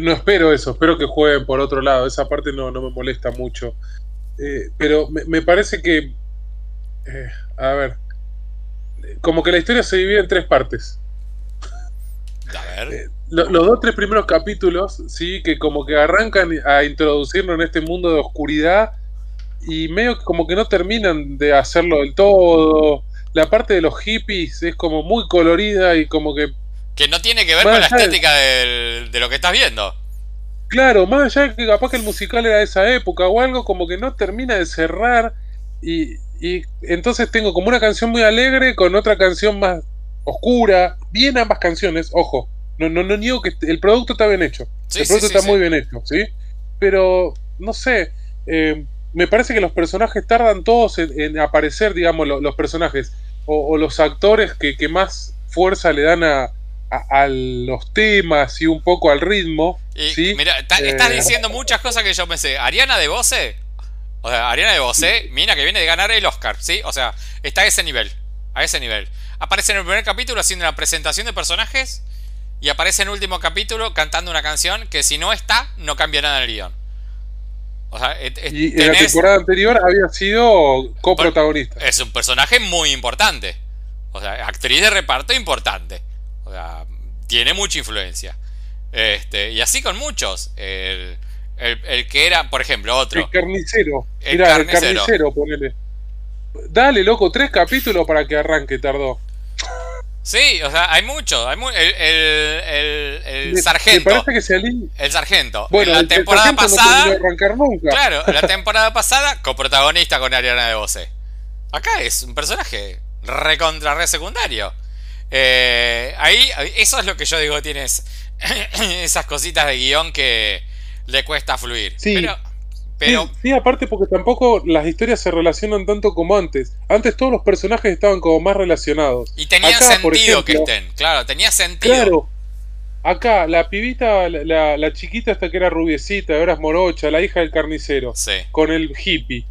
no espero eso, espero que jueguen por otro lado. Esa parte no, me molesta mucho. Eh, pero me, parece que. Eh, a ver. Como que la historia se divide en tres partes. A ver. Eh, los dos tres primeros capítulos, sí, que como que arrancan a introducirnos en este mundo de oscuridad y medio como que no terminan de hacerlo del todo. La parte de los hippies es como muy colorida y como que que no tiene que ver con la estética de lo que estás viendo. Claro, más allá de que capaz que el musical era de esa época o algo, como que no termina de cerrar. Y, y entonces tengo como una canción muy alegre con otra canción más oscura. Bien ambas canciones, ojo. No, no, no niego que el producto está bien hecho. el producto está muy bien hecho, ¿sí? Pero, no sé. Eh, me parece que los personajes tardan todos en, aparecer, digamos, los personajes. O, los actores que, que más fuerza le dan a, a, los temas y un poco al ritmo. Y, Mira, estás eh, diciendo muchas cosas que yo pensé. Ariana de Bose, o sea, Ariana de Bose, mira que viene de ganar el Oscar, ¿sí? O sea, está a ese nivel, a ese nivel. Aparece en el primer capítulo haciendo una presentación de personajes y aparece en el último capítulo cantando una canción que si no está, no cambia nada en el guion. O sea, y en la temporada anterior había sido coprotagonista. Es un personaje muy importante. O sea, actriz de reparto importante. O sea, tiene mucha influencia. Este, y así con muchos. El, el, que era, por ejemplo, otro. El carnicero. El carnicero. ponele. Dale, loco, tres capítulos para que arranque, tardó. Sí, o sea, hay mucho. Hay el, el, el, sargento. Me parece que se El sargento. Bueno, la temporada pasada. No arrancar nunca. Claro, la temporada pasada, coprotagonista con Ariana de Bose. Acá es un personaje recontra re secundario. Eh, ahí, eso es lo que yo digo, tienes esas cositas de guion que le cuesta fluir. Sí. Pero, pero Sí, sí, aparte porque tampoco las historias se relacionan tanto como antes. Antes todos los personajes estaban como más relacionados. y tenía Acá, sentido que estén, claro, tenía sentido. Claro. Acá, la pibita, la, la- la chiquita hasta que era rubiecita, ahora es morocha, la hija del carnicero, Sí. con el hippie.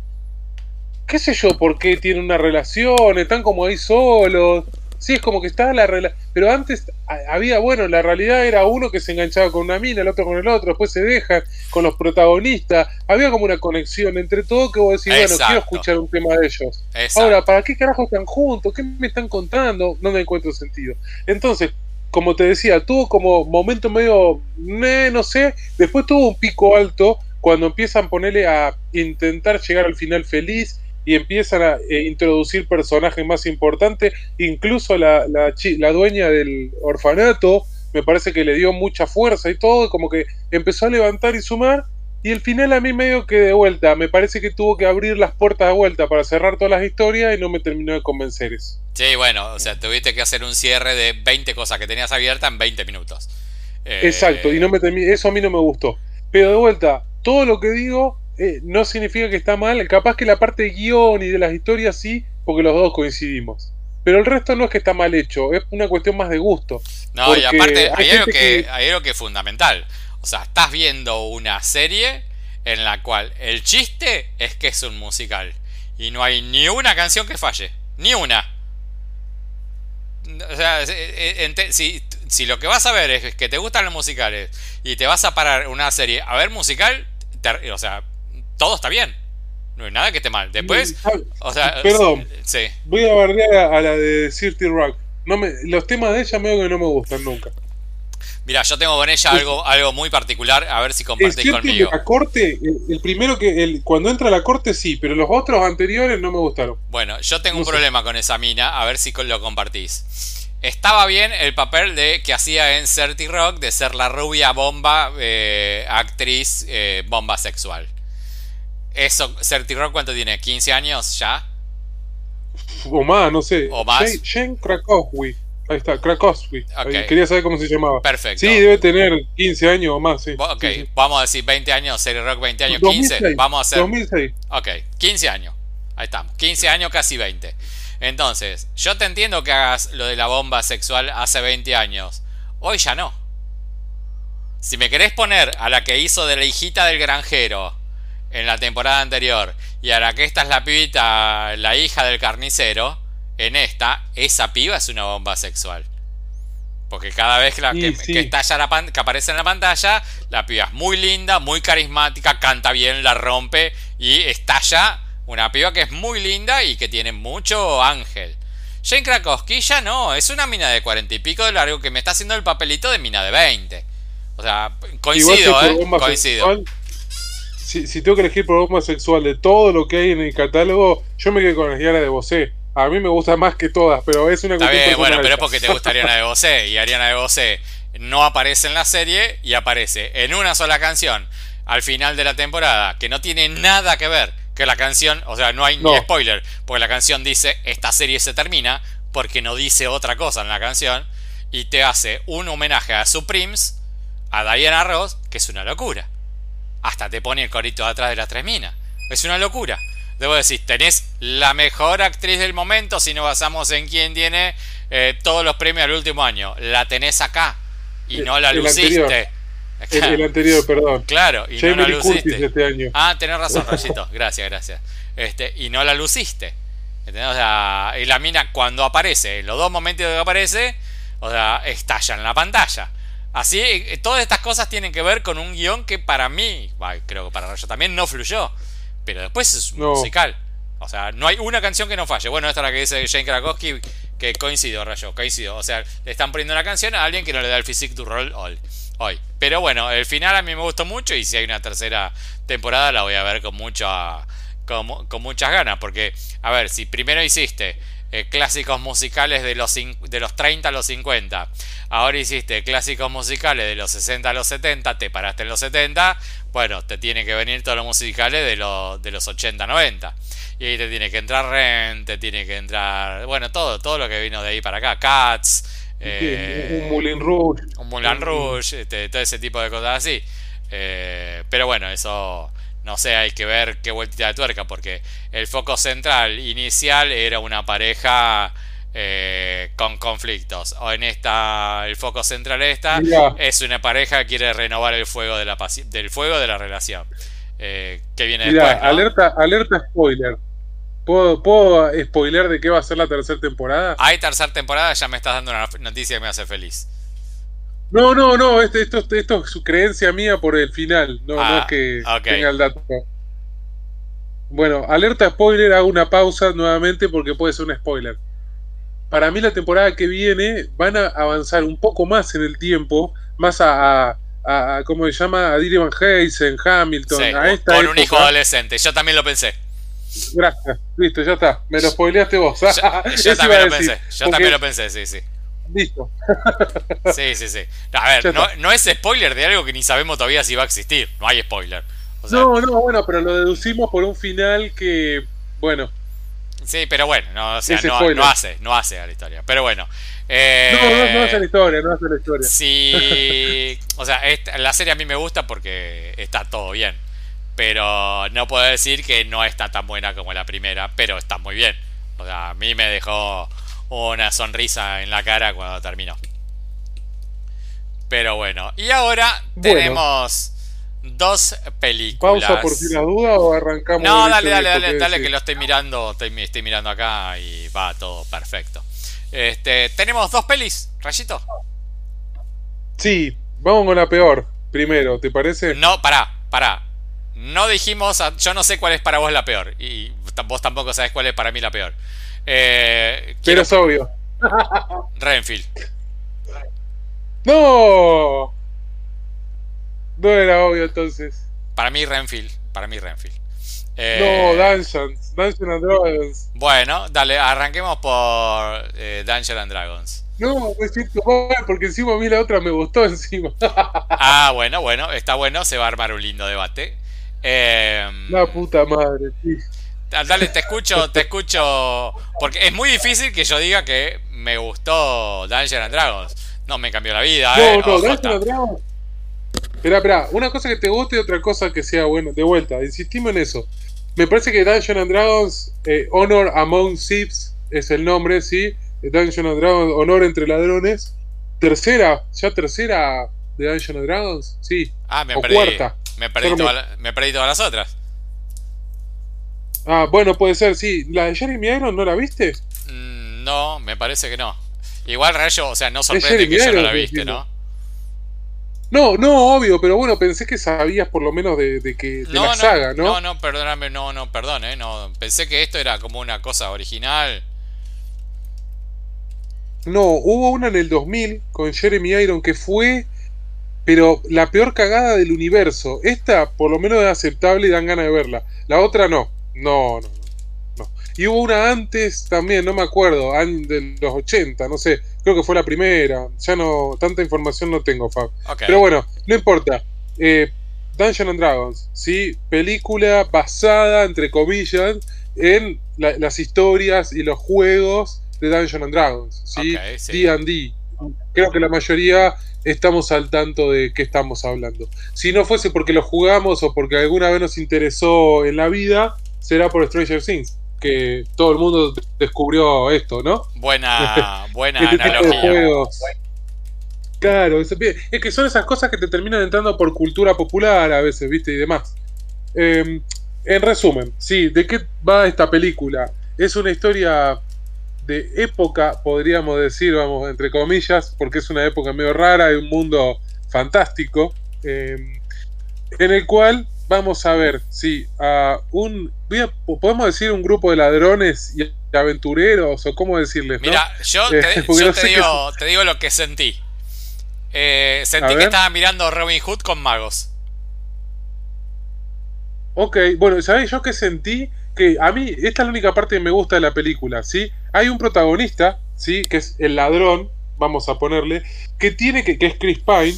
¿Qué sé yo por qué tienen una relación? Están como ahí solos. Sí, es como que está la relación. Pero antes había, bueno, la realidad era uno que se enganchaba con una mina, el otro con el otro, después se dejan con los protagonistas. Había como una conexión entre todo que vos decís, bueno, Exacto. quiero escuchar un tema de ellos. Exacto. Ahora, ¿para qué carajo están juntos? ¿Qué me están contando? No me encuentro sentido. Entonces, como te decía, tuvo como momento medio, meh, no sé, después tuvo un pico alto cuando empiezan a ponerle a intentar llegar al final feliz y empiezan a eh, introducir personajes más importantes, incluso la, la, la dueña del orfanato, me parece que le dio mucha fuerza y todo, como que empezó a levantar y sumar, y el final a mí medio que de vuelta, me parece que tuvo que abrir las puertas de vuelta para cerrar todas las historias y no me terminó de convencer eso. Sí, bueno, o sea, tuviste que hacer un cierre de 20 cosas que tenías abiertas en 20 minutos. Eh, Exacto, y no me eso a mí no me gustó. Pero de vuelta, todo lo que digo eh, no significa que está mal, capaz que la parte de guion y de las historias sí, porque los dos coincidimos. Pero el resto no es que está mal hecho, es una cuestión más de gusto. No, y aparte hay hay algo que, que- hay algo que es fundamental. O sea, estás viendo una serie en la cual el chiste es que es un musical. Y no hay ni una canción que falle. Ni una. O sea, eh, eh, si, si lo que vas a ver es que te gustan los musicales y te vas a parar una serie a ver musical, te- o sea, todo está bien. No hay nada que esté mal. Después, o sea, Perdón. sí. Voy a bardear a, a la de Cirti Rock. No me, los temas de ella medio que no me gustan nunca. Mira, yo tengo con ella algo, algo muy particular, a ver si compartís que conmigo. la corte, el, el primero que el, cuando entra a la corte sí, pero los otros anteriores no me gustaron. Bueno, yo tengo No un sé. problema con esa mina, a ver si lo compartís. Estaba bien el papel de que hacía en Certi Rock de ser la rubia bomba, eh, actriz eh, bomba sexual. Eso, Certi Rock, ¿cuánto tiene? ¿15 años ya? O más, no sé. O más. Jen, Krakowski. Ahí está, Krakowski. Ahí, Ok. Quería saber cómo se llamaba. Perfecto. Sí, debe tener 15 años o más, sí. Ok, Sí, sí. vamos a decir 20 años, Certi Rock 20 años, 15. 2006, Vamos a hacer 2006. Ok, 15 años. Ahí estamos. 15 años, casi 20. Entonces, yo te entiendo que hagas lo de la bomba sexual hace 20 años. Hoy ya no. Si me querés poner a la que hizo de la hijita del granjero en la temporada anterior y a la que esta es la pibita, la hija del carnicero, en esta, esa piba es una bomba sexual. Porque cada vez que, la- que, sí. que estalla la pan- que aparece en la pantalla, la piba es muy linda, muy carismática, canta bien, la rompe y estalla una piba que es muy linda y que tiene mucho ángel. Jane Krakowski ya no, es una mina de cuarenta y pico de largo que me está haciendo el papelito de mina de 20. O sea, coincido, ¿eh? Coincido. sexual, si, si tengo que elegir por sexual de todo lo que hay en el catálogo, yo me quedo con Ariana de Bosé. A mí me gusta más que todas, pero es una Está cuestión bien, bueno, pero es porque te gusta Ariana de Bosé y Ariana de Bosé no aparece en la serie y aparece en una sola canción al final de la temporada que no tiene nada que ver que la canción, o sea, no hay No. ni spoiler, porque la canción dice esta serie se termina porque no dice otra cosa en la canción y te hace un homenaje a Supremes, a Diana Ross, que es una locura. Hasta te pone el corito atrás de las tres minas. Es una locura. Debo decir, tenés la mejor actriz del momento si nos basamos en quién tiene eh, todos los premios del último año. La tenés acá y no la el luciste. anterior. El, el anterior, perdón. Claro, y no la luciste. este año. Ah, tenés razón, Rayito. Gracias, gracias. Este, y no la luciste. ¿Entendés? O sea, y la mina cuando aparece, en los dos momentos que aparece, o sea, estalla en la pantalla. Así, eh, todas estas cosas tienen que ver con un guion que para mí, creo que para Rayo también no fluyó. Pero después es No. musical. O sea, no hay una canción que no falle. Bueno, esta es la que dice Jane Krakowski, que coincido, Rayo, coincido. O sea, le están poniendo una canción a alguien que no le da el physique du rol hoy. hoy. Pero bueno, el final a mí me gustó mucho y si hay una tercera temporada la voy a ver con mucha con, con muchas ganas. Porque, a ver, si primero hiciste eh, clásicos musicales de los, de los 30 a los 50, ahora hiciste clásicos musicales de los 60 a los 70, te paraste en los 70, bueno, te tiene que venir todos los musicales de los, de los 80, 90. Y ahí te tiene que entrar Rent, te tiene que entrar, bueno, todo, todo lo que vino de ahí para acá, Cats. eh, un Moulin Rouge. un Moulin Rouge, este, todo ese tipo de cosas así. Eh, pero bueno, eso no sé, hay que ver qué vueltita de tuerca, porque el foco central inicial era una pareja eh, con conflictos. O en esta, el foco central esta es una pareja que quiere renovar el fuego de la del fuego de la relación. Eh, que viene después, alerta, alerta spoiler. ¿Puedo, ¿Puedo spoiler de qué va a ser la tercera temporada? Hay tercera temporada, ya me estás dando una noticia que me hace feliz. No, no, no, esto, esto, esto es su creencia mía por el final, no, no es ah, que tenga el dato. Bueno, alerta spoiler, hago una pausa nuevamente porque puede ser un spoiler. Para mí la temporada que viene van a avanzar un poco más en el tiempo, más a, a, ¿cómo se llama? A Dilly Van Heisen, Hamilton, a esta Con un hijo adolescente, yo también lo pensé. Gracias, listo, ya está, me lo spoileaste vos. Yo, también lo pensé, yo también lo pensé, sí, sí. Listo. sí, sí, sí. A ver, no, es spoiler de algo que ni sabemos todavía si va a existir. No hay spoiler. no, no, bueno, pero lo deducimos por un final que, bueno. Sí, pero bueno, no, o sea, no, hace, no hace a la historia. Pero bueno. Eh, no, no, no, hace la historia, no hace la historia. Sí, o sea, la serie a mí me gusta porque está todo bien. Pero no puedo decir que no está tan buena como la primera, pero está muy bien. O sea, a mí me dejó una sonrisa en la cara cuando terminó. Pero bueno, y ahora tenemos dos películas. ¿Pausa por si la duda o arrancamos? No, dale, dale, dale, dale, que lo estoy mirando, estoy, estoy mirando acá y va todo perfecto. Este, tenemos dos pelis, Rayito. Sí, vamos con la peor primero, ¿te parece? No, pará, pará. No dijimos, yo no sé cuál es para vos la peor y vos tampoco sabes cuál es para mí la peor. Eh, Pero es obvio. Renfield. No. No era obvio entonces. Para mí Renfield. Para mí Renfield. Eh, no, Dungeons. Dungeons and Dragons. Bueno, dale, arranquemos por eh, Dungeons and Dragons. No, me siento mal porque encima a mí la otra me gustó encima. ah, bueno, bueno, está bueno, se va a armar un lindo debate. Eh, la puta madre, sí. Dale, te escucho, te escucho. Porque es muy difícil que yo diga que me gustó Dungeons and Dragons. No me cambió la vida, no, eh. No, Dungeons and Dragons. Espera, espera, una cosa que te guste y otra cosa que sea bueno. De vuelta, insistimos en eso. Me parece que Dungeons and Dragons, eh, Honor Among Thieves es el nombre, ¿sí? Dungeons and Dragons, Honor entre ladrones. Tercera, ya tercera de Dungeons and Dragons, sí. Ah, me perdí. Cuarta. Me perdí, me perdí todas las otras. Ah, bueno, puede ser, sí. ¿La de Jeremy Irons no la viste? Mm, no, me parece que no. Igual Rayo, o sea, no sorprende que yo no la viste, ¿no? No, no, obvio, pero bueno, pensé que sabías por lo menos de, que de la saga, ¿no? No, no, perdóname, no, no, perdón, eh, no, pensé que esto era como una cosa original. No, hubo una en el 2000 con Jeremy Iron que fue, pero la peor cagada del universo. Esta, por lo menos, es aceptable y dan ganas de verla. La otra no. No, no, no. Y hubo una antes también, no me acuerdo, de los 80, no sé, creo que fue la primera. Ya no, tanta información no tengo, Fab. Pero bueno, no importa. Eh, Dungeons and Dragons, ¿sí? Película basada, entre comillas, en las historias y los juegos de Dungeons and Dragons, ¿sí? D&D. Creo que la mayoría estamos al tanto de qué estamos hablando. Si no fuese porque lo jugamos o porque alguna vez nos interesó en la vida, será por Stranger Things, que todo el mundo descubrió esto, ¿no? Buena, buena este analogía. Claro, es, que son esas cosas que te terminan entrando por cultura popular a veces, ¿viste? Y demás. Em, en resumen, sí, ¿de qué va esta película? Es una historia de época, podríamos decir, vamos, entre comillas, porque es una época medio rara, de un mundo fantástico, em, en el cual vamos a ver, sí, a un, podemos decir un grupo de ladrones y aventureros, o cómo decirles. Mira, yo, te, eh, digo, lo que sentí. Eh, sentí que estaba mirando Robin Hood con magos. Ok, bueno, ¿sabéis yo qué sentí? Que a mí, esta es la única parte que me gusta de la película, ¿sí? Hay un protagonista, ¿sí? Que es el ladrón, vamos a ponerle, que tiene que, que es Chris Pine,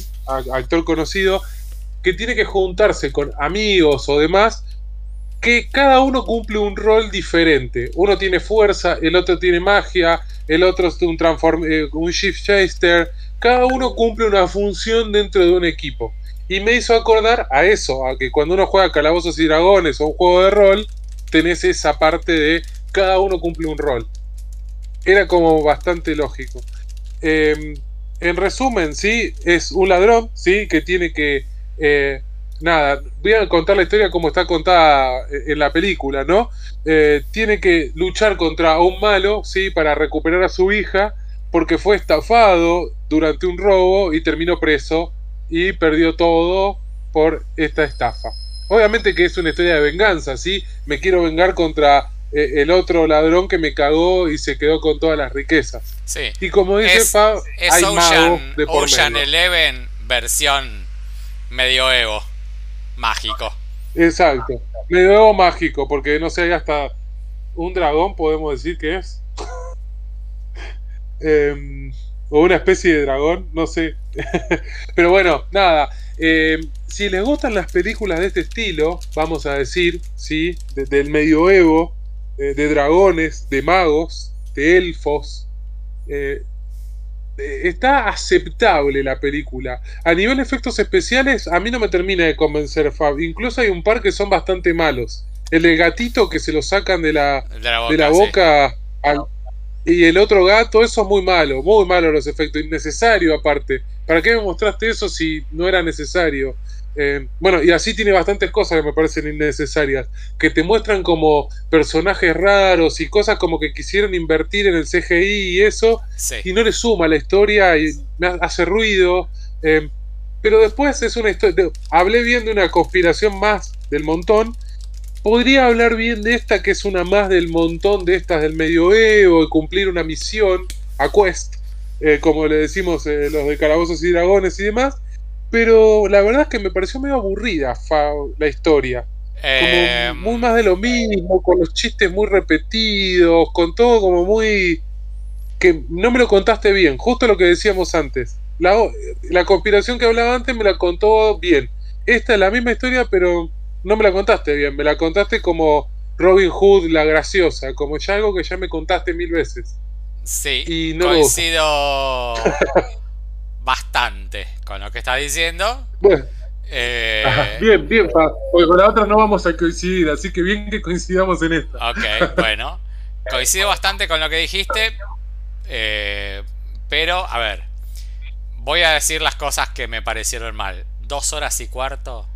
actor conocido, que tiene que juntarse con amigos o demás, que cada uno cumple un rol diferente. Uno tiene fuerza, el otro tiene magia, el otro es un, transform eh, un shift chaser. Cada uno cumple una función dentro de un equipo. Y me hizo acordar a eso, a que cuando uno juega Calabozos y Dragones o un juego de rol, tenés esa parte de cada uno cumple un rol. Era como bastante lógico. Em, en resumen, sí, es un ladrón, sí, que tiene que eh, nada, voy a contar la historia como está contada eh, en la película, ¿no? Eh, tiene que luchar contra un malo, ¿sí? Para recuperar a su hija, porque fue estafado durante un robo y terminó preso y perdió todo por esta estafa. Obviamente que es una historia de venganza, ¿sí? Me quiero vengar contra eh, el otro ladrón que me cagó y se quedó con todas las riquezas. Sí. Y como dice Es, Fab, es hay Ocean, de por Ocean medio. Eleven versión medioevo. Mágico. Exacto. Medio mágico, porque no sé, hay hasta un dragón, podemos decir que es. Em, o una especie de dragón, no sé. Pero bueno, nada. em, si les gustan las películas de este estilo, vamos a decir, ¿sí? De- del medioevo, eh, de dragones, de magos, de elfos. eh, está aceptable la película. A nivel de efectos especiales, a mí no me termina de convencer, Fab. Incluso hay un par que son bastante malos. El del gatito que se lo sacan de la, De la boca. de la sí. boca al- y el otro gato, eso es muy malo, muy malo los efectos, innecesario aparte. ¿Para qué me mostraste eso si no era necesario? Eh, bueno, y así tiene bastantes cosas que me parecen innecesarias, que te muestran como personajes raros y cosas como que quisieron invertir en el CGI y eso, Sí. y no le suma a la historia y hace ruido. eh, pero después es una historia. Hablé bien de una conspiración más del montón. Podría hablar bien de esta que es una más del montón de estas del medioevo y cumplir una misión a quest, eh, como le decimos los de calabozos y dragones y demás. Pero la verdad es que me pareció medio aburrida fa- la historia. Como Eh, muy más de lo mismo, con los chistes muy repetidos, con todo como muy... que no me lo contaste bien, justo lo que decíamos antes. La, la conspiración que hablaba antes me la contó bien. Esta es la misma historia, pero no me la contaste bien, me la contaste como Robin Hood, la graciosa, como ya algo que ya me contaste mil veces. sí. y no coincido bastante con lo que estás diciendo. Bueno, Eh, ajá, bien, bien, porque con la otra no vamos a coincidir, así que bien que coincidamos en esta. Ok, bueno. Coincido bastante con lo que dijiste. eh, pero, a ver. Voy a decir las cosas que me parecieron mal. Dos horas y cuarto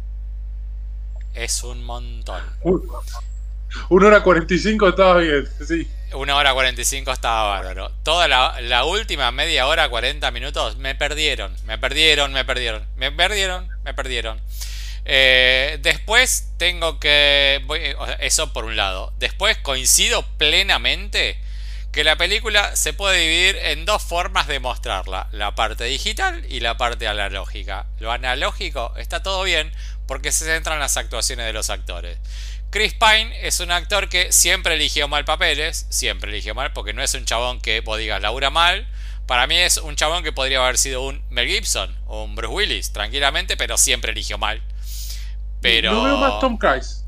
es un montón. Una hora cuarenta y cinco estaba bien, sí. Una hora 45 estaba bárbaro. Toda la, la última media hora, 40 minutos, me perdieron. Me perdieron, me perdieron. Me perdieron, me perdieron. Eh, después tengo que... voy- eso por un lado. Después coincido plenamente que la película se puede dividir en dos formas de mostrarla. La parte digital y la parte analógica. Lo analógico está todo bien porque se centra en las actuaciones de los actores. Chris Pine es un actor que siempre eligió mal papeles, siempre eligió mal porque no es un chabón que vos digas labura mal. Para mí es un chabón que podría haber sido un Mel Gibson o un Bruce Willis, tranquilamente, pero siempre eligió mal. Pero Lo veo más Tom Cruise.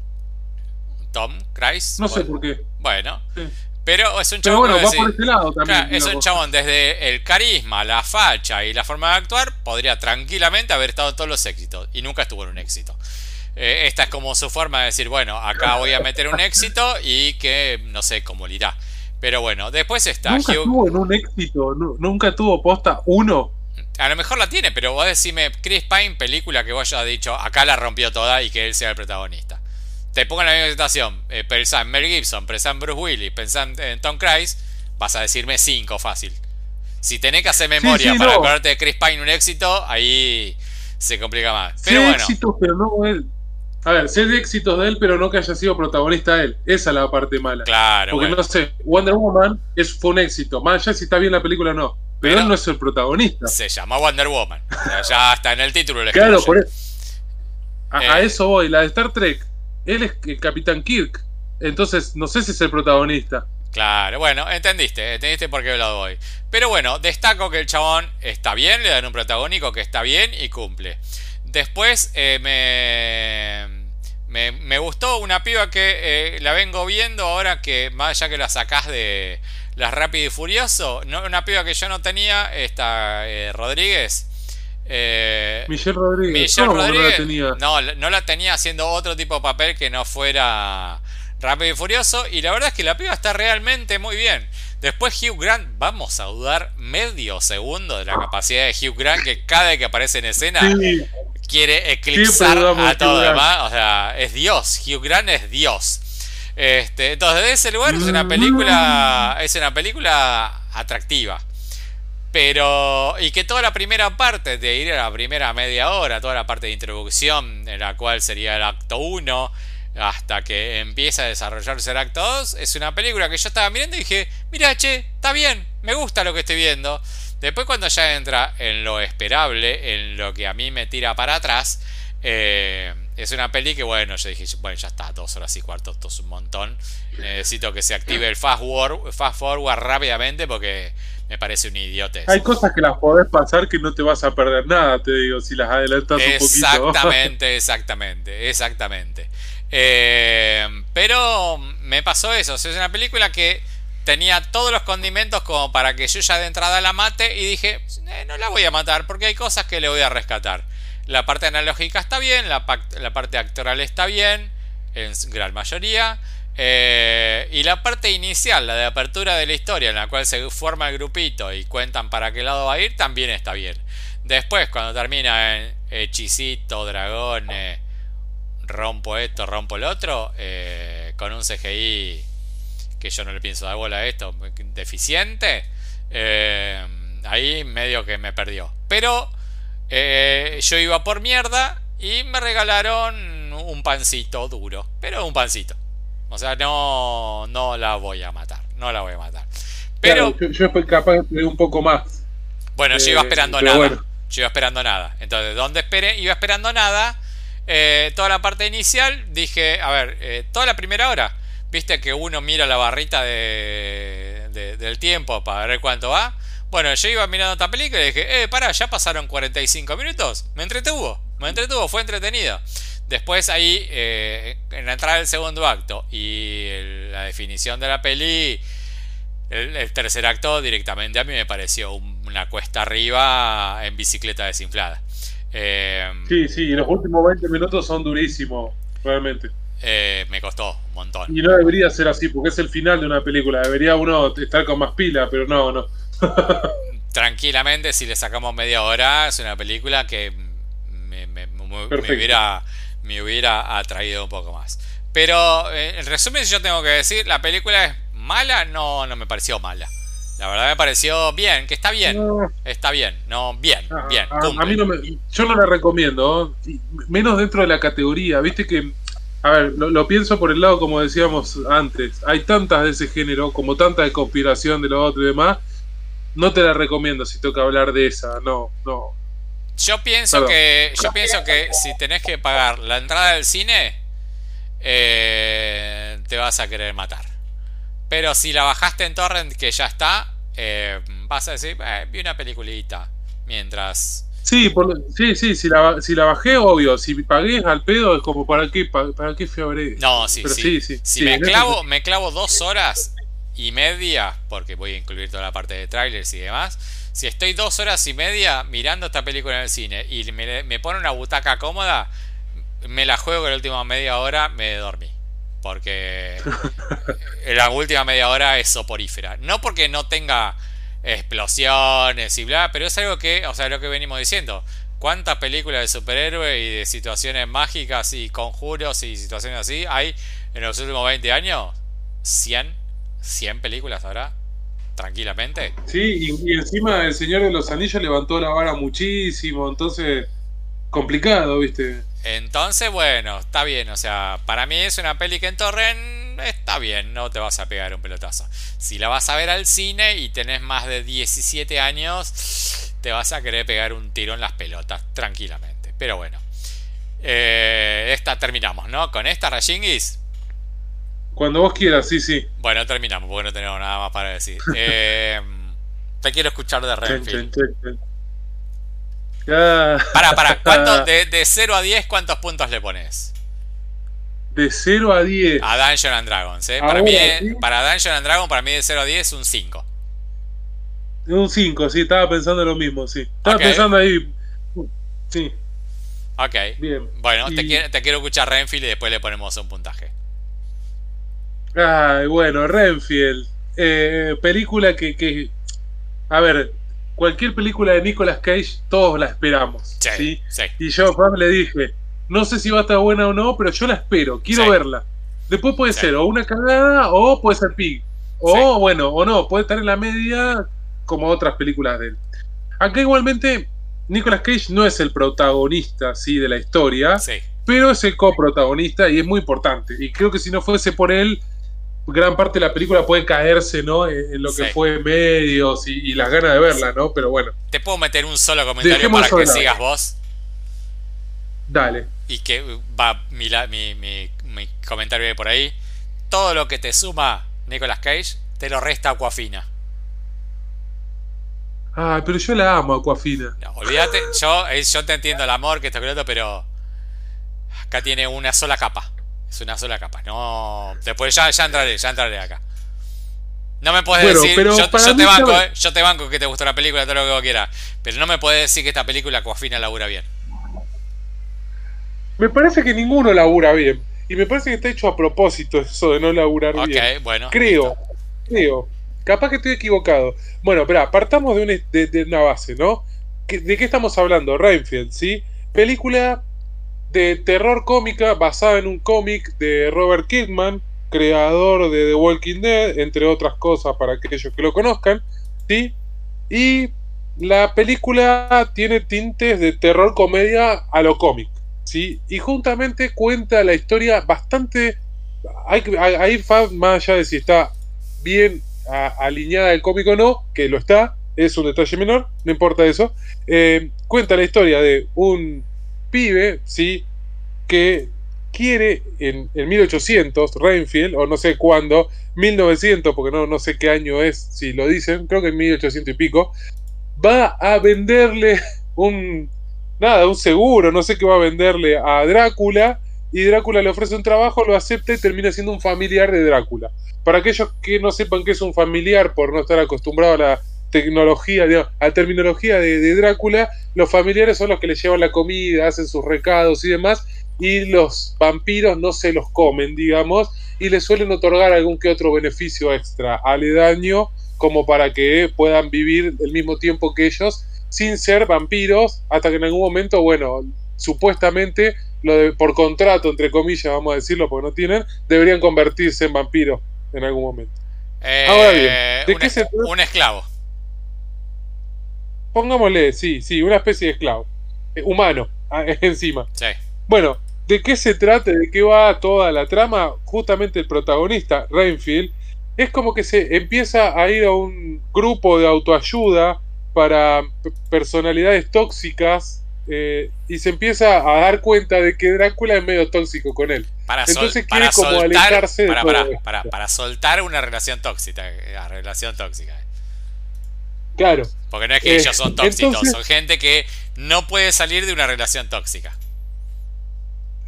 Tom Cruise, No sé bueno, por qué. bueno, Sí. pero es un Pero chabón bueno, que va por ese lado también. Claro, es un chabón desde el carisma, la facha y la forma de actuar, podría tranquilamente haber estado en todos los éxitos y nunca estuvo en un éxito. Eh, esta es como su forma de decir, bueno, acá voy a meter un éxito y que no sé cómo le irá. Pero bueno, después está Nunca Hugh. tuvo en un éxito, nu- nunca tuvo posta uno. A lo mejor la tiene, pero vos decime, Chris Pine, película que vos hayas dicho, acá la rompió toda y que él sea el protagonista. Te pongo en la misma situación, eh, pensá en Mel Gibson, pensá en Bruce Willis, pensá en, Tom Cruise, vas a decirme 5 fácil. Si tenés que hacer memoria sí, para no. acordarte de Chris Pine un éxito, ahí se complica más. Pero bueno, éxitos, pero no él. A ver, sé de éxitos de él, pero no que haya sido protagonista él. Esa es la parte mala. claro, Porque bueno. no sé, Wonder Woman es, fue un éxito. Más allá si está bien la película o no. Pero, Pero- él no es el protagonista. Se llama Wonder Woman. O sea, ya está en el título. le Claro, por eso. A, a Eh. eso voy. La de Star Trek, él es el Capitán Kirk. Entonces, no sé si es el protagonista. Claro, bueno, entendiste, entendiste por qué lado voy. Pero bueno, destaco que el chabón está bien, le dan un protagónico que está bien y cumple. Después eh, me, me, me gustó una piba que eh, la vengo viendo ahora que más allá que la sacás de las Rápido y Furioso, no, una piba que yo no tenía, esta eh, Rodríguez, Eh, Michelle Rodríguez. Michelle ¿Cómo no la Rodríguez tenía? no, no la tenía haciendo otro tipo de papel que no fuera Rápido y Furioso. Y la verdad es que la piba está realmente muy bien. Después Hugh Grant, vamos a dudar medio segundo de la capacidad de Hugh Grant que cada vez que aparece en escena Sí, quiere eclipsar a todo demás. O sea, es Dios. Hugh Grant es Dios. Este, entonces, de ese lugar es una película. Es una película atractiva. Pero. Y que toda la primera parte, de ir a la primera media hora, toda la parte de introducción, en la cual sería el acto 1, hasta que empieza a desarrollarse el acto 2, es una película que yo estaba mirando y dije, mira, che, está bien, me gusta lo que estoy viendo. Después cuando ya entra en lo esperable, en lo que a mí me tira para atrás, eh, es una peli que bueno, yo dije, bueno, ya está, dos horas y cuarto, esto es un montón. Necesito que se active el fast, forward, fast forward rápidamente porque me parece un idiote. Hay cosas que las podés pasar que no te vas a perder nada, te digo, si las adelantas un poquito. Exactamente, exactamente, exactamente. Eh, pero me pasó eso. o sea, es una película que tenía todos los condimentos como para que yo ya de entrada la mate y dije, "Eh, no la voy a matar porque hay cosas que le voy a rescatar. La parte analógica está bien, la, parte actoral está bien, en gran mayoría. eh, y la parte inicial, la de apertura de la historia, en la cual se forma el grupito y cuentan para qué lado va a ir, también está bien. Después, cuando termina en hechicito, dragones, rompo esto, rompo el otro, eh, con un CGI que yo no le pienso dar bola a esto, deficiente, eh, ahí medio que me perdió. Pero eh, yo iba por mierda y me regalaron un pancito duro, pero un pancito. O sea, no, no la voy a matar, no la voy a matar. Pero Claro, yo, yo fui capaz de un poco más. bueno, yo Eh, iba esperando pero nada. bueno. Yo iba esperando nada. Entonces, ¿dónde esperé? Iba esperando nada. Eh, toda la parte inicial, dije, a ver, eh, toda la primera hora, viste que uno mira la barrita de, de- del tiempo para ver cuánto va. Bueno, yo iba mirando esta película y dije, eh, pará, ya pasaron 45 minutos. Me entretuvo, me entretuvo, fue entretenido. Después ahí, eh, en la entrada del segundo acto y la definición de la peli, el, tercer acto directamente a mí me pareció un- una cuesta arriba en bicicleta desinflada. Eh, Sí, sí, y los últimos 20 minutos son durísimos, realmente. Eh, me costó un montón. Y no debería ser así, porque es el final de una película. Debería uno estar con más pila, pero no, no. Tranquilamente, si le sacamos media hora, es una película que me, me- me- me Perfecto. hubiera, me hubiera atraído un poco más. Pero eh, en resumen, yo tengo que decir, ¿la película es mala? No, no me pareció mala. La verdad me pareció bien, que está bien. No, Está bien, no, bien, a, bien. a- mí no me, yo no la recomiendo, menos dentro de la categoría. Viste que, a ver, lo, lo pienso por el lado como decíamos antes. Hay tantas de ese género, como tantas de conspiración de lo otro y demás. No te la recomiendo si toca hablar de esa, no, no. Yo pienso Perdón. que yo pienso que si tenés que pagar la entrada del cine eh, te vas a querer matar. Pero si la bajaste en torrent que ya está, eh, vas a decir, "Eh, vi una peliculita mientras Sí, por, sí, sí, si la, si la bajé, obvio. Si pagué al pedo, es como, ¿para qué, pa- para qué eso? No, sí, Pero sí. sí, sí, si sí, me ese clavo, me clavo dos horas y media, porque voy a incluir toda la parte de trailers y demás. Si estoy dos horas y media mirando esta película en el cine y me, me pone una butaca cómoda, me la juego que la última media hora me dormí. Porque la última media hora es soporífera. No porque no tenga explosiones y bla, pero es algo que, o sea, lo que venimos diciendo. ¿Cuántas películas de superhéroes y de situaciones mágicas y conjuros y situaciones así hay en los últimos 20 años? ¿100? ¿100 películas habrá? Tranquilamente. Sí, y, y encima el Señor de los Anillos levantó la vara muchísimo, entonces complicado, ¿viste? Entonces, bueno, está bien. O sea, para mí es una peli que en Torrent está bien, no te vas a pegar un pelotazo. Si la vas a ver al cine y tenés más de 17 años, te vas a querer pegar un tiro en las pelotas tranquilamente. Pero bueno, eh, esta terminamos, ¿no? Con esta, Rayingis. Cuando vos quieras, sí, sí. Bueno, terminamos porque no tenemos nada más para decir. Eh, te quiero escuchar de Renfield. para, ¿cuánto, de, de 0 a 10, ¿cuántos puntos le pones? De 0 a 10. A Dungeon and Dragons, ¿eh? Para, mí, sí. para Dungeon and Dragons, para mí de 0 a 10 un 5. Un 5, sí, estaba pensando lo mismo, sí. Estaba pensando ahí Sí. Ok. Bien. Bueno, te, quiero, te quiero escuchar Renfield y después le ponemos un puntaje. Ay, bueno, Renfield. Eh, película que, que. A ver, cualquier película de Nicolas Cage, todos la esperamos. Sí, ¿sí? sí. Y yo Pam le dije, no sé si va a estar buena o no, pero yo la espero, quiero Sí. verla. Después puede Sí. ser o una cagada o puede ser Pig. O Sí. bueno, o no, puede estar en la media como otras películas de él. Acá igualmente, Nicolas Cage no es el protagonista ¿sí? de la historia, pero es el coprotagonista y es muy importante. Y creo que si no fuese por él, gran parte de la película puede caerse ¿no? en en lo que Sí. fue medios y, y las ganas de verla, ¿no? Pero bueno, ¿Te puedo meter un solo comentario para que sigas vos? dale. Y que va mi, mi, mi, mi comentario por ahí. Todo lo que te suma Nicolas Cage, te lo resta Aquafina. Ah, pero yo la amo, Aquafina. No, olvídate, yo, eh, yo te entiendo el amor que esto que lo otro, pero acá tiene una sola capa. Es una sola capa. No. Después ya, ya entraré, ya entraré acá. No me puedes Bueno, decir. pero Yo, te banco, eh, yo te banco que te gusta la película, todo lo que vos quieras. Pero no me puedes decir que esta película Aquafina labura bien. Me parece que ninguno labura bien. Y me parece que está hecho a propósito eso de no laburar Ok, bien. bueno. Creo, creo. Capaz que estoy equivocado. Bueno, espera, partamos de, un- de- de una base, ¿no? ¿Qué- ¿De qué estamos hablando? Rainfield, ¿sí? Película de terror cómica basada en un cómic de Robert Kirkman, creador de The Walking Dead, entre otras cosas para aquellos que lo conozcan, ¿sí? Y la película tiene tintes de terror comedia a lo cómic, ¿sí? Y juntamente cuenta la historia bastante... Hay, ahí fa- más allá de si está bien alineada el cómic o no, que lo está, es un detalle menor, no importa eso. eh, cuenta la historia de un pibe, ¿sí? Que quiere en, en 1800, Rainfield, o no sé cuándo, 1900, porque no, no sé qué año es, si lo dicen, creo que en 1800 y pico, va a venderle un, nada, un seguro, no sé qué va a venderle a Drácula, y Drácula le ofrece un trabajo, lo acepta y termina siendo un familiar de Drácula. Para aquellos que no sepan qué es un familiar por no estar acostumbrado a la tecnología, digamos, a la terminología de, de Drácula, los familiares son los que le llevan la comida, hacen sus recados y demás, y los vampiros no se los comen, digamos, y les suelen otorgar algún que otro beneficio extra aledaño, como para que puedan vivir el mismo tiempo que ellos, sin ser vampiros, hasta que en algún momento, bueno, supuestamente, lo de- por contrato, entre comillas, vamos a decirlo, porque no tienen, deberían convertirse en vampiros en algún momento. Eh, Ahora bien, ¿de un, qué es- se trata? un esclavo. Pongámosle, sí, sí, una especie de esclavo, eh, humano, ah, encima. Sí. Bueno, ¿de qué se trata? ¿De qué va toda la trama? Justamente el protagonista, Rainfield, es como que se empieza a ir a un grupo de autoayuda para personalidades tóxicas eh, y se empieza a dar cuenta de que Drácula es medio tóxico con él. Para, sol- Entonces para quiere como soltar, alejarse para, para, para, para soltar una relación tóxica. La relación tóxica. Claro, Porque no es que Eh, ellos son tóxicos, entonces- son gente que no puede salir de una relación tóxica.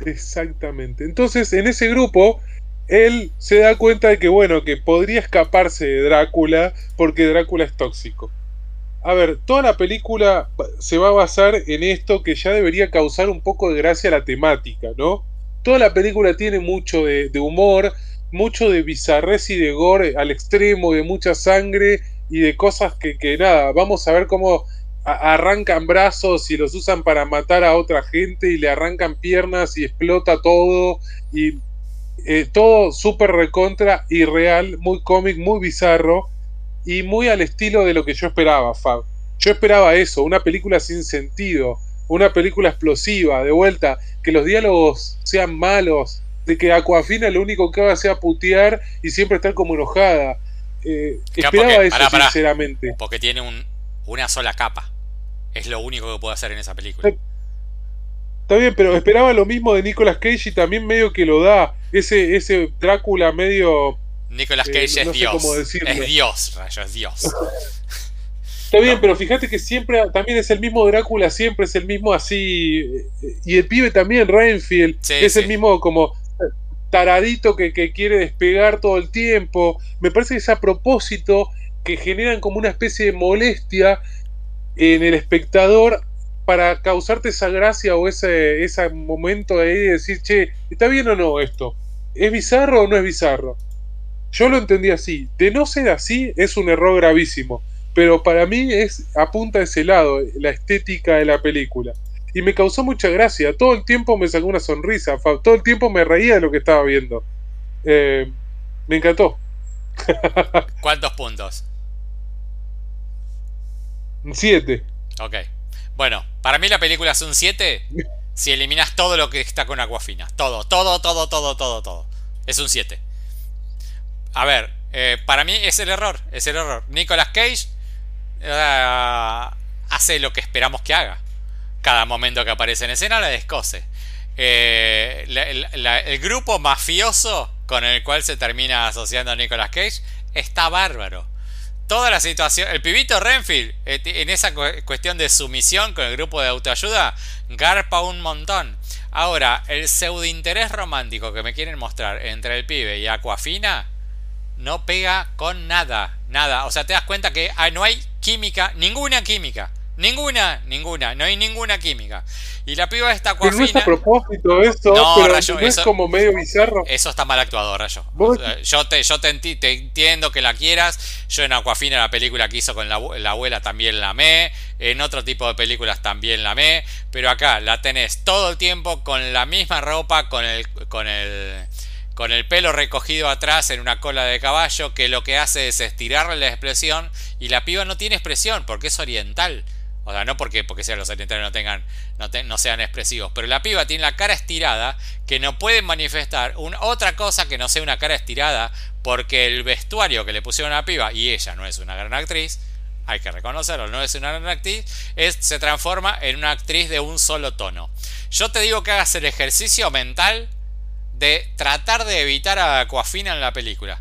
exactamente. Entonces, en ese grupo, él se da cuenta de que, bueno, que podría escaparse de Drácula porque Drácula es tóxico. A ver, toda la película se va a basar en esto que ya debería causar un poco de gracia a la temática, ¿no? Toda la película tiene mucho de, humor, mucho de bizarrez y de gore al extremo, de mucha sangre y de cosas que, que nada, vamos a ver cómo arrancan brazos y los usan para matar a otra gente y le arrancan piernas y explota todo y eh, todo súper recontra y real, muy cómic, muy bizarro y muy al estilo de lo que yo esperaba, Fab. Yo esperaba eso, una película sin sentido, una película explosiva, de vuelta, que los diálogos sean malos, de que Aquafina lo único que haga sea putear y siempre estar como enojada. Eh, esperaba porque- eso, pará, pará. sinceramente. Porque tiene un, una sola capa. Es lo único que puede hacer en esa película. Eh, Está bien, pero esperaba lo mismo de Nicolas Cage y también medio que lo da. Ese, ese Drácula medio. Nicolas eh, Cage no es sé Dios. Es Dios, rayo, es Dios. Está bien, pero fíjate que siempre también es el mismo Drácula, siempre es el mismo así. eh, Y el pibe también, Rainfield, Sí, es el mismo como taradito que, que quiere despegar todo el tiempo. Me parece que es a propósito que generan como una especie de molestia en el espectador para causarte esa gracia o ese, ese momento de ahí de decir, che, ¿está bien o no esto? ¿Es bizarro o no es bizarro? Yo lo entendí así. De no ser así, es un error gravísimo. Pero para mí es apunta a ese lado, la estética de la película. Y me causó mucha gracia. Todo el tiempo me sacó una sonrisa. Todo el tiempo me reía de lo que estaba viendo. Eh, me encantó. ¿Cuántos puntos? Siete. Ok. Bueno, para mí la película es un 7 si eliminas todo lo que está con Aquafina. Todo, todo, todo, todo, todo, todo. Es un 7. A ver, eh, para mí es el error, es el error. Nicolas Cage eh, hace lo que esperamos que haga. Cada momento que aparece en escena la descose. Eh, el grupo mafioso con el cual se termina asociando a Nicolas Cage está bárbaro toda la situación. El pibito Renfield, en esa cuestión de sumisión con el grupo de autoayuda, garpa un montón. Ahora, el pseudo interés romántico que me quieren mostrar entre el pibe y Aquafina no pega con nada. Nada. O sea, te das cuenta que ah, no hay química, ninguna química. Ninguna, ninguna, no hay ninguna química. Y la piba está Pero no es a propósito eso, no, pero Rayo, es como medio bizarro. Eso está mal actuado, Rayo. yo te, yo te, entiendo que la quieras. Yo en Aquafina, la película que hizo con la, abuela, también la amé. En otro tipo de películas también la amé. Pero acá la tenés todo el tiempo con la misma ropa, con el, con el, con el pelo recogido atrás en una cola de caballo, que lo que hace es estirarle la expresión. Y la piba no tiene expresión porque es oriental. O sea, no porque, porque sean los orientales no tengan, no, sean expresivos, pero la piba tiene la cara estirada que no puede manifestar otra cosa que no sea una cara estirada porque el vestuario que le pusieron a la piba, y ella no es una gran actriz, hay que reconocerlo, no es una gran actriz, es, se transforma en una actriz de un solo tono. Yo te digo que hagas el ejercicio mental de tratar de evitar a Aquafina en la película.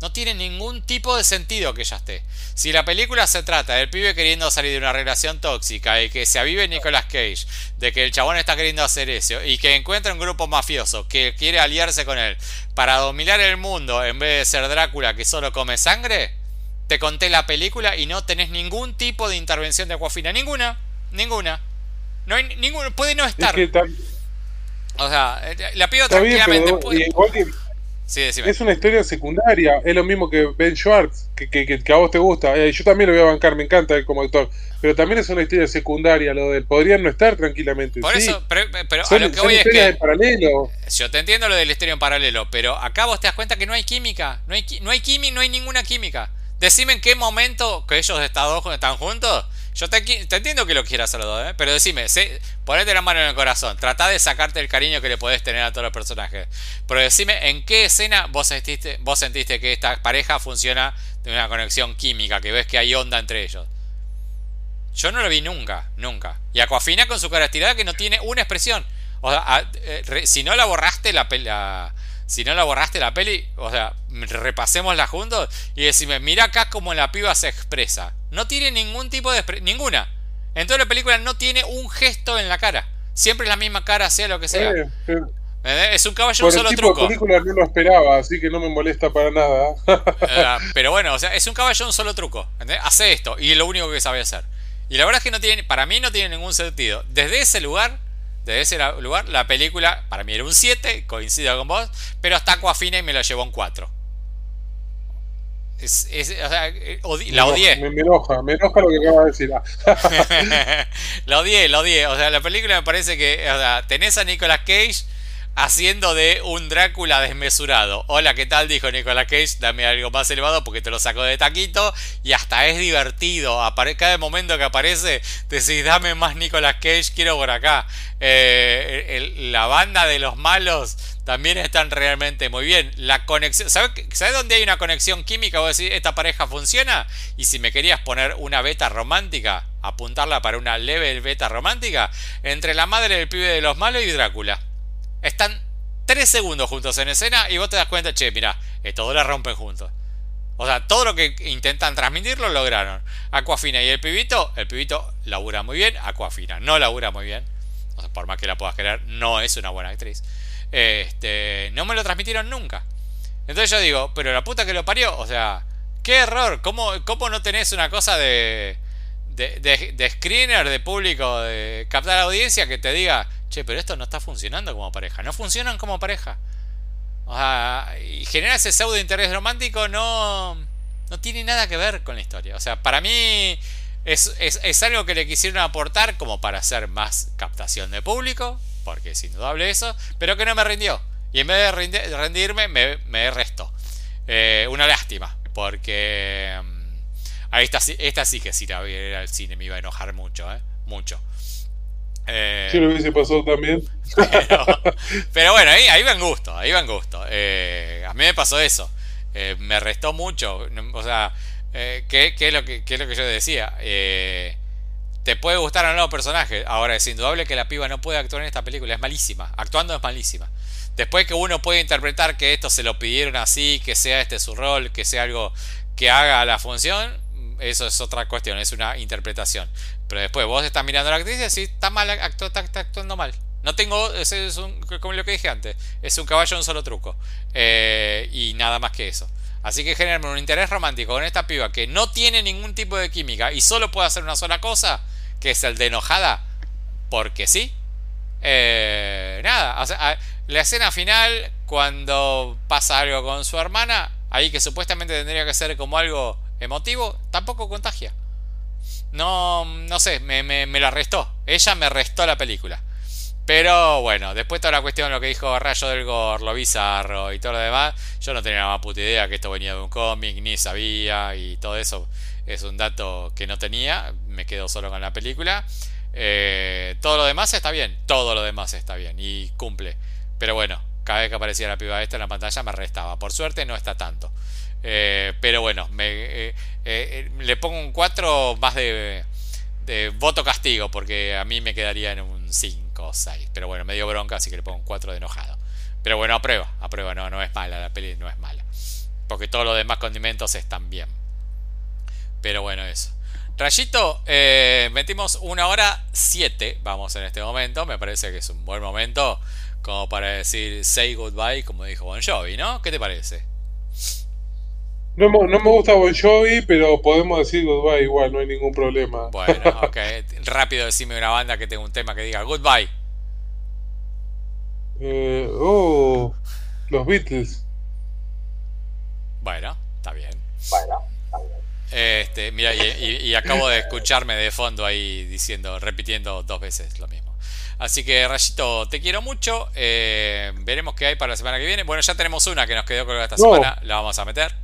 No tiene ningún tipo de sentido que ella esté. Si la película se trata del pibe queriendo salir de una relación tóxica y que se avive Nicolas Cage, de que el chabón está queriendo hacer eso y que encuentra un grupo mafioso que quiere aliarse con él para dominar el mundo en vez de ser Drácula que solo come sangre, te conté la película y no tenés ningún tipo de intervención de Aquafina. Ninguna, ninguna. No hay ningún, puede no estar. O sea, la piba tranquilamente puede. Es una historia secundaria, es lo mismo que Ben Schwartz, que, que, a vos te gusta. Eh, yo también lo voy a bancar, me encanta él como actor. Pero también es una historia secundaria, lo del podrían no estar tranquilamente. Por eso, pero, a lo que voy es que. paralelo. Yo te entiendo lo de la historia en paralelo, pero acá vos te das cuenta que no hay química. No hay, no hay química, no hay ninguna química. Decime en qué momento que ellos están juntos yo te, entiendo que lo quieras dos, ¿eh? pero decime, ponete la mano en el corazón, trata de sacarte el cariño que le podés tener a todos los personajes. Pero decime, ¿en qué escena vos sentiste, vos sentiste que esta pareja funciona de una conexión química, que ves que hay onda entre ellos? Yo no lo vi nunca, nunca. Y Aquafina con su cara estirada que no tiene una expresión. O sea, eh, si no la borraste la, la, si no la borraste la peli, o sea, repasémosla juntos y decime, mira acá cómo la piba se expresa. No tiene ningún tipo de... Ninguna. En toda la película no tiene un gesto en la cara. Siempre es la misma cara, sea lo que sea. Es un caballo un solo truco. La película no lo esperaba, así que no me molesta para nada. Ah, pero bueno, o sea, es un caballo un solo truco. Hace esto y es lo único que sabe hacer. Y la verdad es que no tiene, para mí no tiene ningún sentido. Desde ese lugar, desde ese lugar, la película para mí era un 7, coincido con vos, pero hasta Aquafina y me lo llevó un 4. Es, es, o sea, eh, la odié. Me, enoja, me enoja lo que acaba de decir. la odié, la odié. O sea, la película me parece que. O sea, tenés a Nicolas Cage haciendo de un Drácula desmesurado. Hola, ¿qué tal? Dijo Nicolas Cage, dame algo más elevado porque te lo saco de taquito. Y hasta es divertido. cada momento que aparece, decís, dame más Nicolas Cage, quiero por acá. Eh, la banda de los malos también están realmente muy bien. La conexión, ¿sabes, dónde hay una conexión química? Vos decís, esta pareja funciona. Y si me querías poner una beta romántica, apuntarla para una leve beta romántica, entre la madre del pibe de los malos y Drácula. Están tres segundos juntos en escena y vos te das cuenta, che, mira, estos dos la rompen juntos. O sea, todo lo que intentan transmitir lo lograron. Aquafina y el pibito, el pibito labura muy bien, Aquafina no labura muy bien. O sea, por más que la puedas querer, no es una buena actriz. Este, no me lo transmitieron nunca. Entonces yo digo, pero la puta que lo parió, o sea, qué error, ¿cómo, cómo no tenés una cosa de, de, screener, de público, de captar audiencia que te diga, che, pero esto no está funcionando como pareja. No funcionan como pareja. O sea, y generar ese pseudo interés romántico no, no tiene nada que ver con la historia. O sea, para mí es, es, algo que le quisieron aportar como para hacer más captación de público, porque es indudable eso, pero que no me rindió. Y en vez de rendirme, me, me restó. Eh, una lástima, porque mm, esta, esta sí que si la viera al cine me iba a enojar mucho, ¿eh? Mucho. Eh, si lo hubiese pasado también. Pero, bueno, ahí, ahí va en gusto, ahí va en gusto. Eh, a mí me pasó eso. Eh, me restó mucho. O sea, ¿qué, es lo que, qué es lo que yo decía? te puede gustar o no personaje. Ahora, es indudable que la piba no puede actuar en esta película. Es malísima. Actuando es malísima. Después que uno puede interpretar que esto se lo pidieron así, que sea este su rol, que sea algo que haga la función, eso es otra cuestión, es una interpretación. Pero después vos estás mirando a la actriz y decís, está mal, está, actuando mal. No tengo, es, es un, como lo que dije antes, es un caballo un solo truco. Eh, y nada más que eso. Así que generarme un interés romántico con esta piba que no tiene ningún tipo de química y solo puede hacer una sola cosa, que es el de enojada, porque sí. Eh, nada, la escena final, cuando pasa algo con su hermana, ahí que supuestamente tendría que ser como algo emotivo, tampoco contagia no, no sé, me, me, me la restó. Ella me restó la película. Pero bueno, después toda la cuestión, lo que dijo Rayo del Gor, lo bizarro y todo lo demás, yo no tenía la más puta idea que esto venía de un cómic, ni sabía, y todo eso es un dato que no tenía, me quedo solo con la película. Eh, todo lo demás está bien, todo lo demás está bien y cumple. Pero bueno, cada vez que aparecía la piba esta en la pantalla me restaba. Por suerte no está tanto. Eh, pero bueno, me, eh, eh, le pongo un 4 más de, voto castigo, porque a mí me quedaría en un 5 o 6. Pero bueno, me dio bronca, así que le pongo un 4 de enojado. Pero bueno, aprueba, aprueba, no, no es mala, la peli no es mala. Porque todos los demás condimentos están bien. Pero bueno, eso. Rayito, metimos una hora 7, vamos en este momento. Me parece que es un buen momento como para decir say goodbye, como dijo Bon Jovi, ¿no? ¿Qué te parece? No, no, me gusta Bon Jovi, pero podemos decir goodbye igual, no hay ningún problema. Bueno, ok. Rápido decime una banda que tenga un tema que diga goodbye. Eh, oh, los Beatles. Bueno, está bien. Bueno, está bien. Este, mira, y, acabo de escucharme de fondo ahí diciendo, repitiendo dos veces lo mismo. Así que, Rayito, te quiero mucho. Eh, veremos qué hay para la semana que viene. Bueno, ya tenemos una que nos quedó colgada esta semana. La vamos a meter.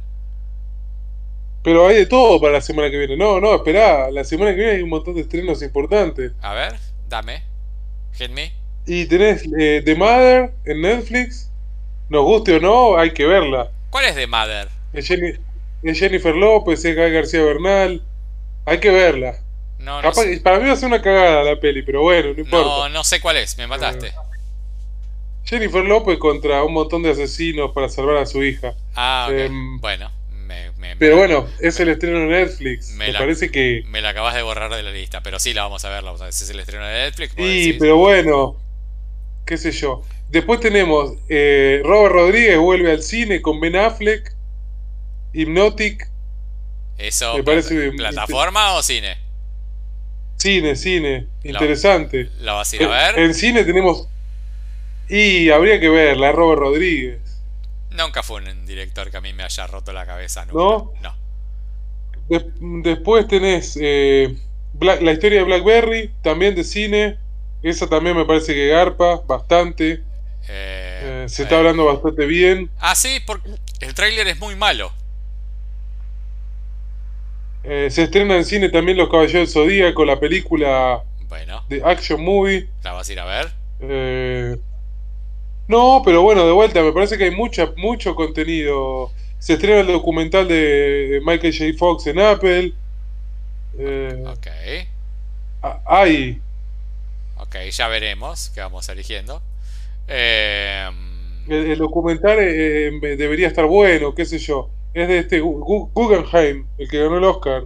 Pero hay de todo para la semana que viene. No, no, esperá. La semana que viene hay un montón de estrenos importantes. A ver, dame. Hit me. Y tenés eh, The Mother en Netflix. Nos guste o no, hay que verla. ¿Cuál es The Mother? Es, Jennifer López, es Guy García Bernal. Hay que verla. No, no Para mí va a ser una cagada la peli, pero bueno, no importa. No, no sé cuál es, me mataste. Jennifer López contra un montón de asesinos para salvar a su hija. Ah, em, bueno. Pero bueno, es el estreno de Netflix. Me, parece que. Me la acabas de borrar de la lista, pero sí la vamos a ver, la vamos a ver. Si es el estreno de Netflix. Sí, pero bueno, qué sé yo. Después tenemos eh, Robert Rodríguez vuelve al cine con Ben Affleck, Hypnotic. ¿Eso parece plataforma o cine? Cine, cine, interesante. ¿La vas a ir a ver? En, cine tenemos. Y habría que verla, Robert Rodríguez. Nunca fue un director que a mí me haya roto la cabeza. ¿No? No. después tenés eh, la historia de Blackberry, también de cine. Esa también me parece que garpa bastante. Eh, eh, se está hablando bastante bien. Ah, sí, porque el tráiler es muy malo. se estrena en cine también Los Caballeros del Zodíaco, la película bueno. de Action Movie. ¿La vas a ir a ver? Eh, no, pero bueno, de vuelta, me parece que hay mucha, mucho contenido. Se estrena el documental de Michael J. Fox en Apple. Eh, ok. hay. Ok, ya veremos qué vamos eligiendo. Eh, el, documental eh, debería estar bueno, qué sé yo. Es de este Guggenheim, el que ganó el Oscar.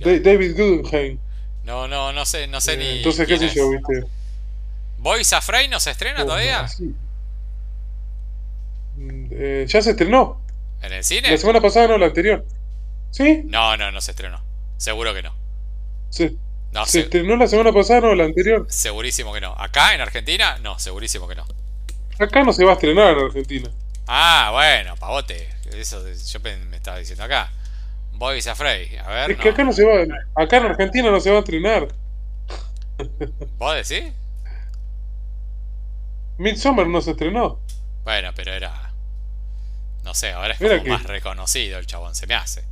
David Guggenheim. No, no, no sé, no sé ni. Entonces, qué sé yo, viste. ¿Boys Afraid no se estrena todavía? Mm, eh, ya se estrenó. ¿En el cine? La semana pasada no, la anterior. ¿Sí? No, no, no se estrenó. Seguro que no. Se, No, se se- estrenó la semana pasada, no, la anterior. segurísimo que no. ¿Acá en Argentina? No, segurísimo que no. Acá no se va a estrenar en Argentina. Ah, bueno, pavote. Eso yo me estaba diciendo acá. Boys Afraid. A ver, Es que acá no se va, acá en Argentina no se va a estrenar. ¿Vos decís? Midsommar no se estrenó. Bueno, pero era. No sé, ahora es como que- más reconocido el chabón, se me hace.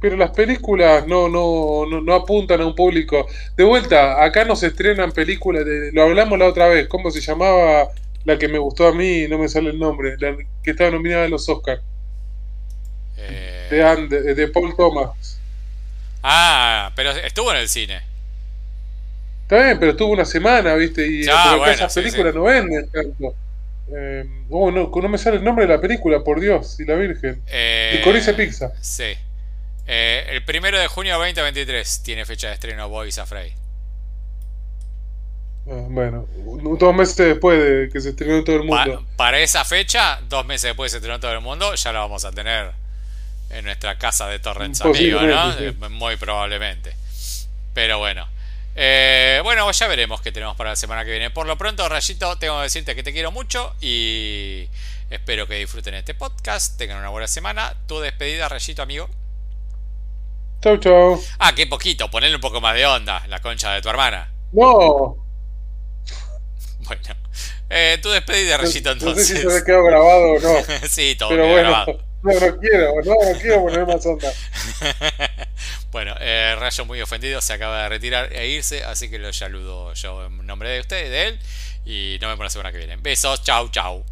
Pero las películas no, no, no, no apuntan a un público. De vuelta, acá no se estrenan películas. De, lo hablamos la otra vez. ¿Cómo se llamaba la que me gustó a mí? No me sale el nombre. La que estaba nominada a los Oscars. Eh, De, de Paul Thomas. Ah, pero estuvo en el cine. Está bien, pero estuvo una semana, ¿viste? Y acá bueno, esas películas sí. no venden tanto. Eh, oh, no, no me sale el nombre de la película, por Dios, y la Virgen. Eh, Licorice Pizza. Sí. Eh, el primero de junio 2023 tiene fecha de estreno Boys Afraid. Ah, bueno, dos meses después de que se estrenó en todo el Pa- mundo. para esa fecha, dos meses después se estrenó en todo el mundo, ya lo vamos a tener en nuestra casa de Torrents Amigo, ¿no? Sí. Muy probablemente. Pero bueno. Eh, bueno, ya veremos qué tenemos para la semana que viene. Por lo pronto, Rayito, tengo que decirte que te quiero mucho y espero que disfruten este podcast. Tengan una buena semana. Tu despedida, Rayito, amigo. Chau, chau. Ah, qué poquito, ponerle un poco más de onda, la concha de tu hermana. No, Bueno, eh, tu despedida, Rayito, no sé si se entonces. quedó grabado o no. sí, todo Pero quedó bueno, grabado. No, no quiero, no, no quiero poner más onda. bueno, eh, Rayo muy ofendido se acaba de retirar e irse, así que lo saludo yo en nombre de usted, de él, y nos vemos la semana que viene. Besos, chau, chau.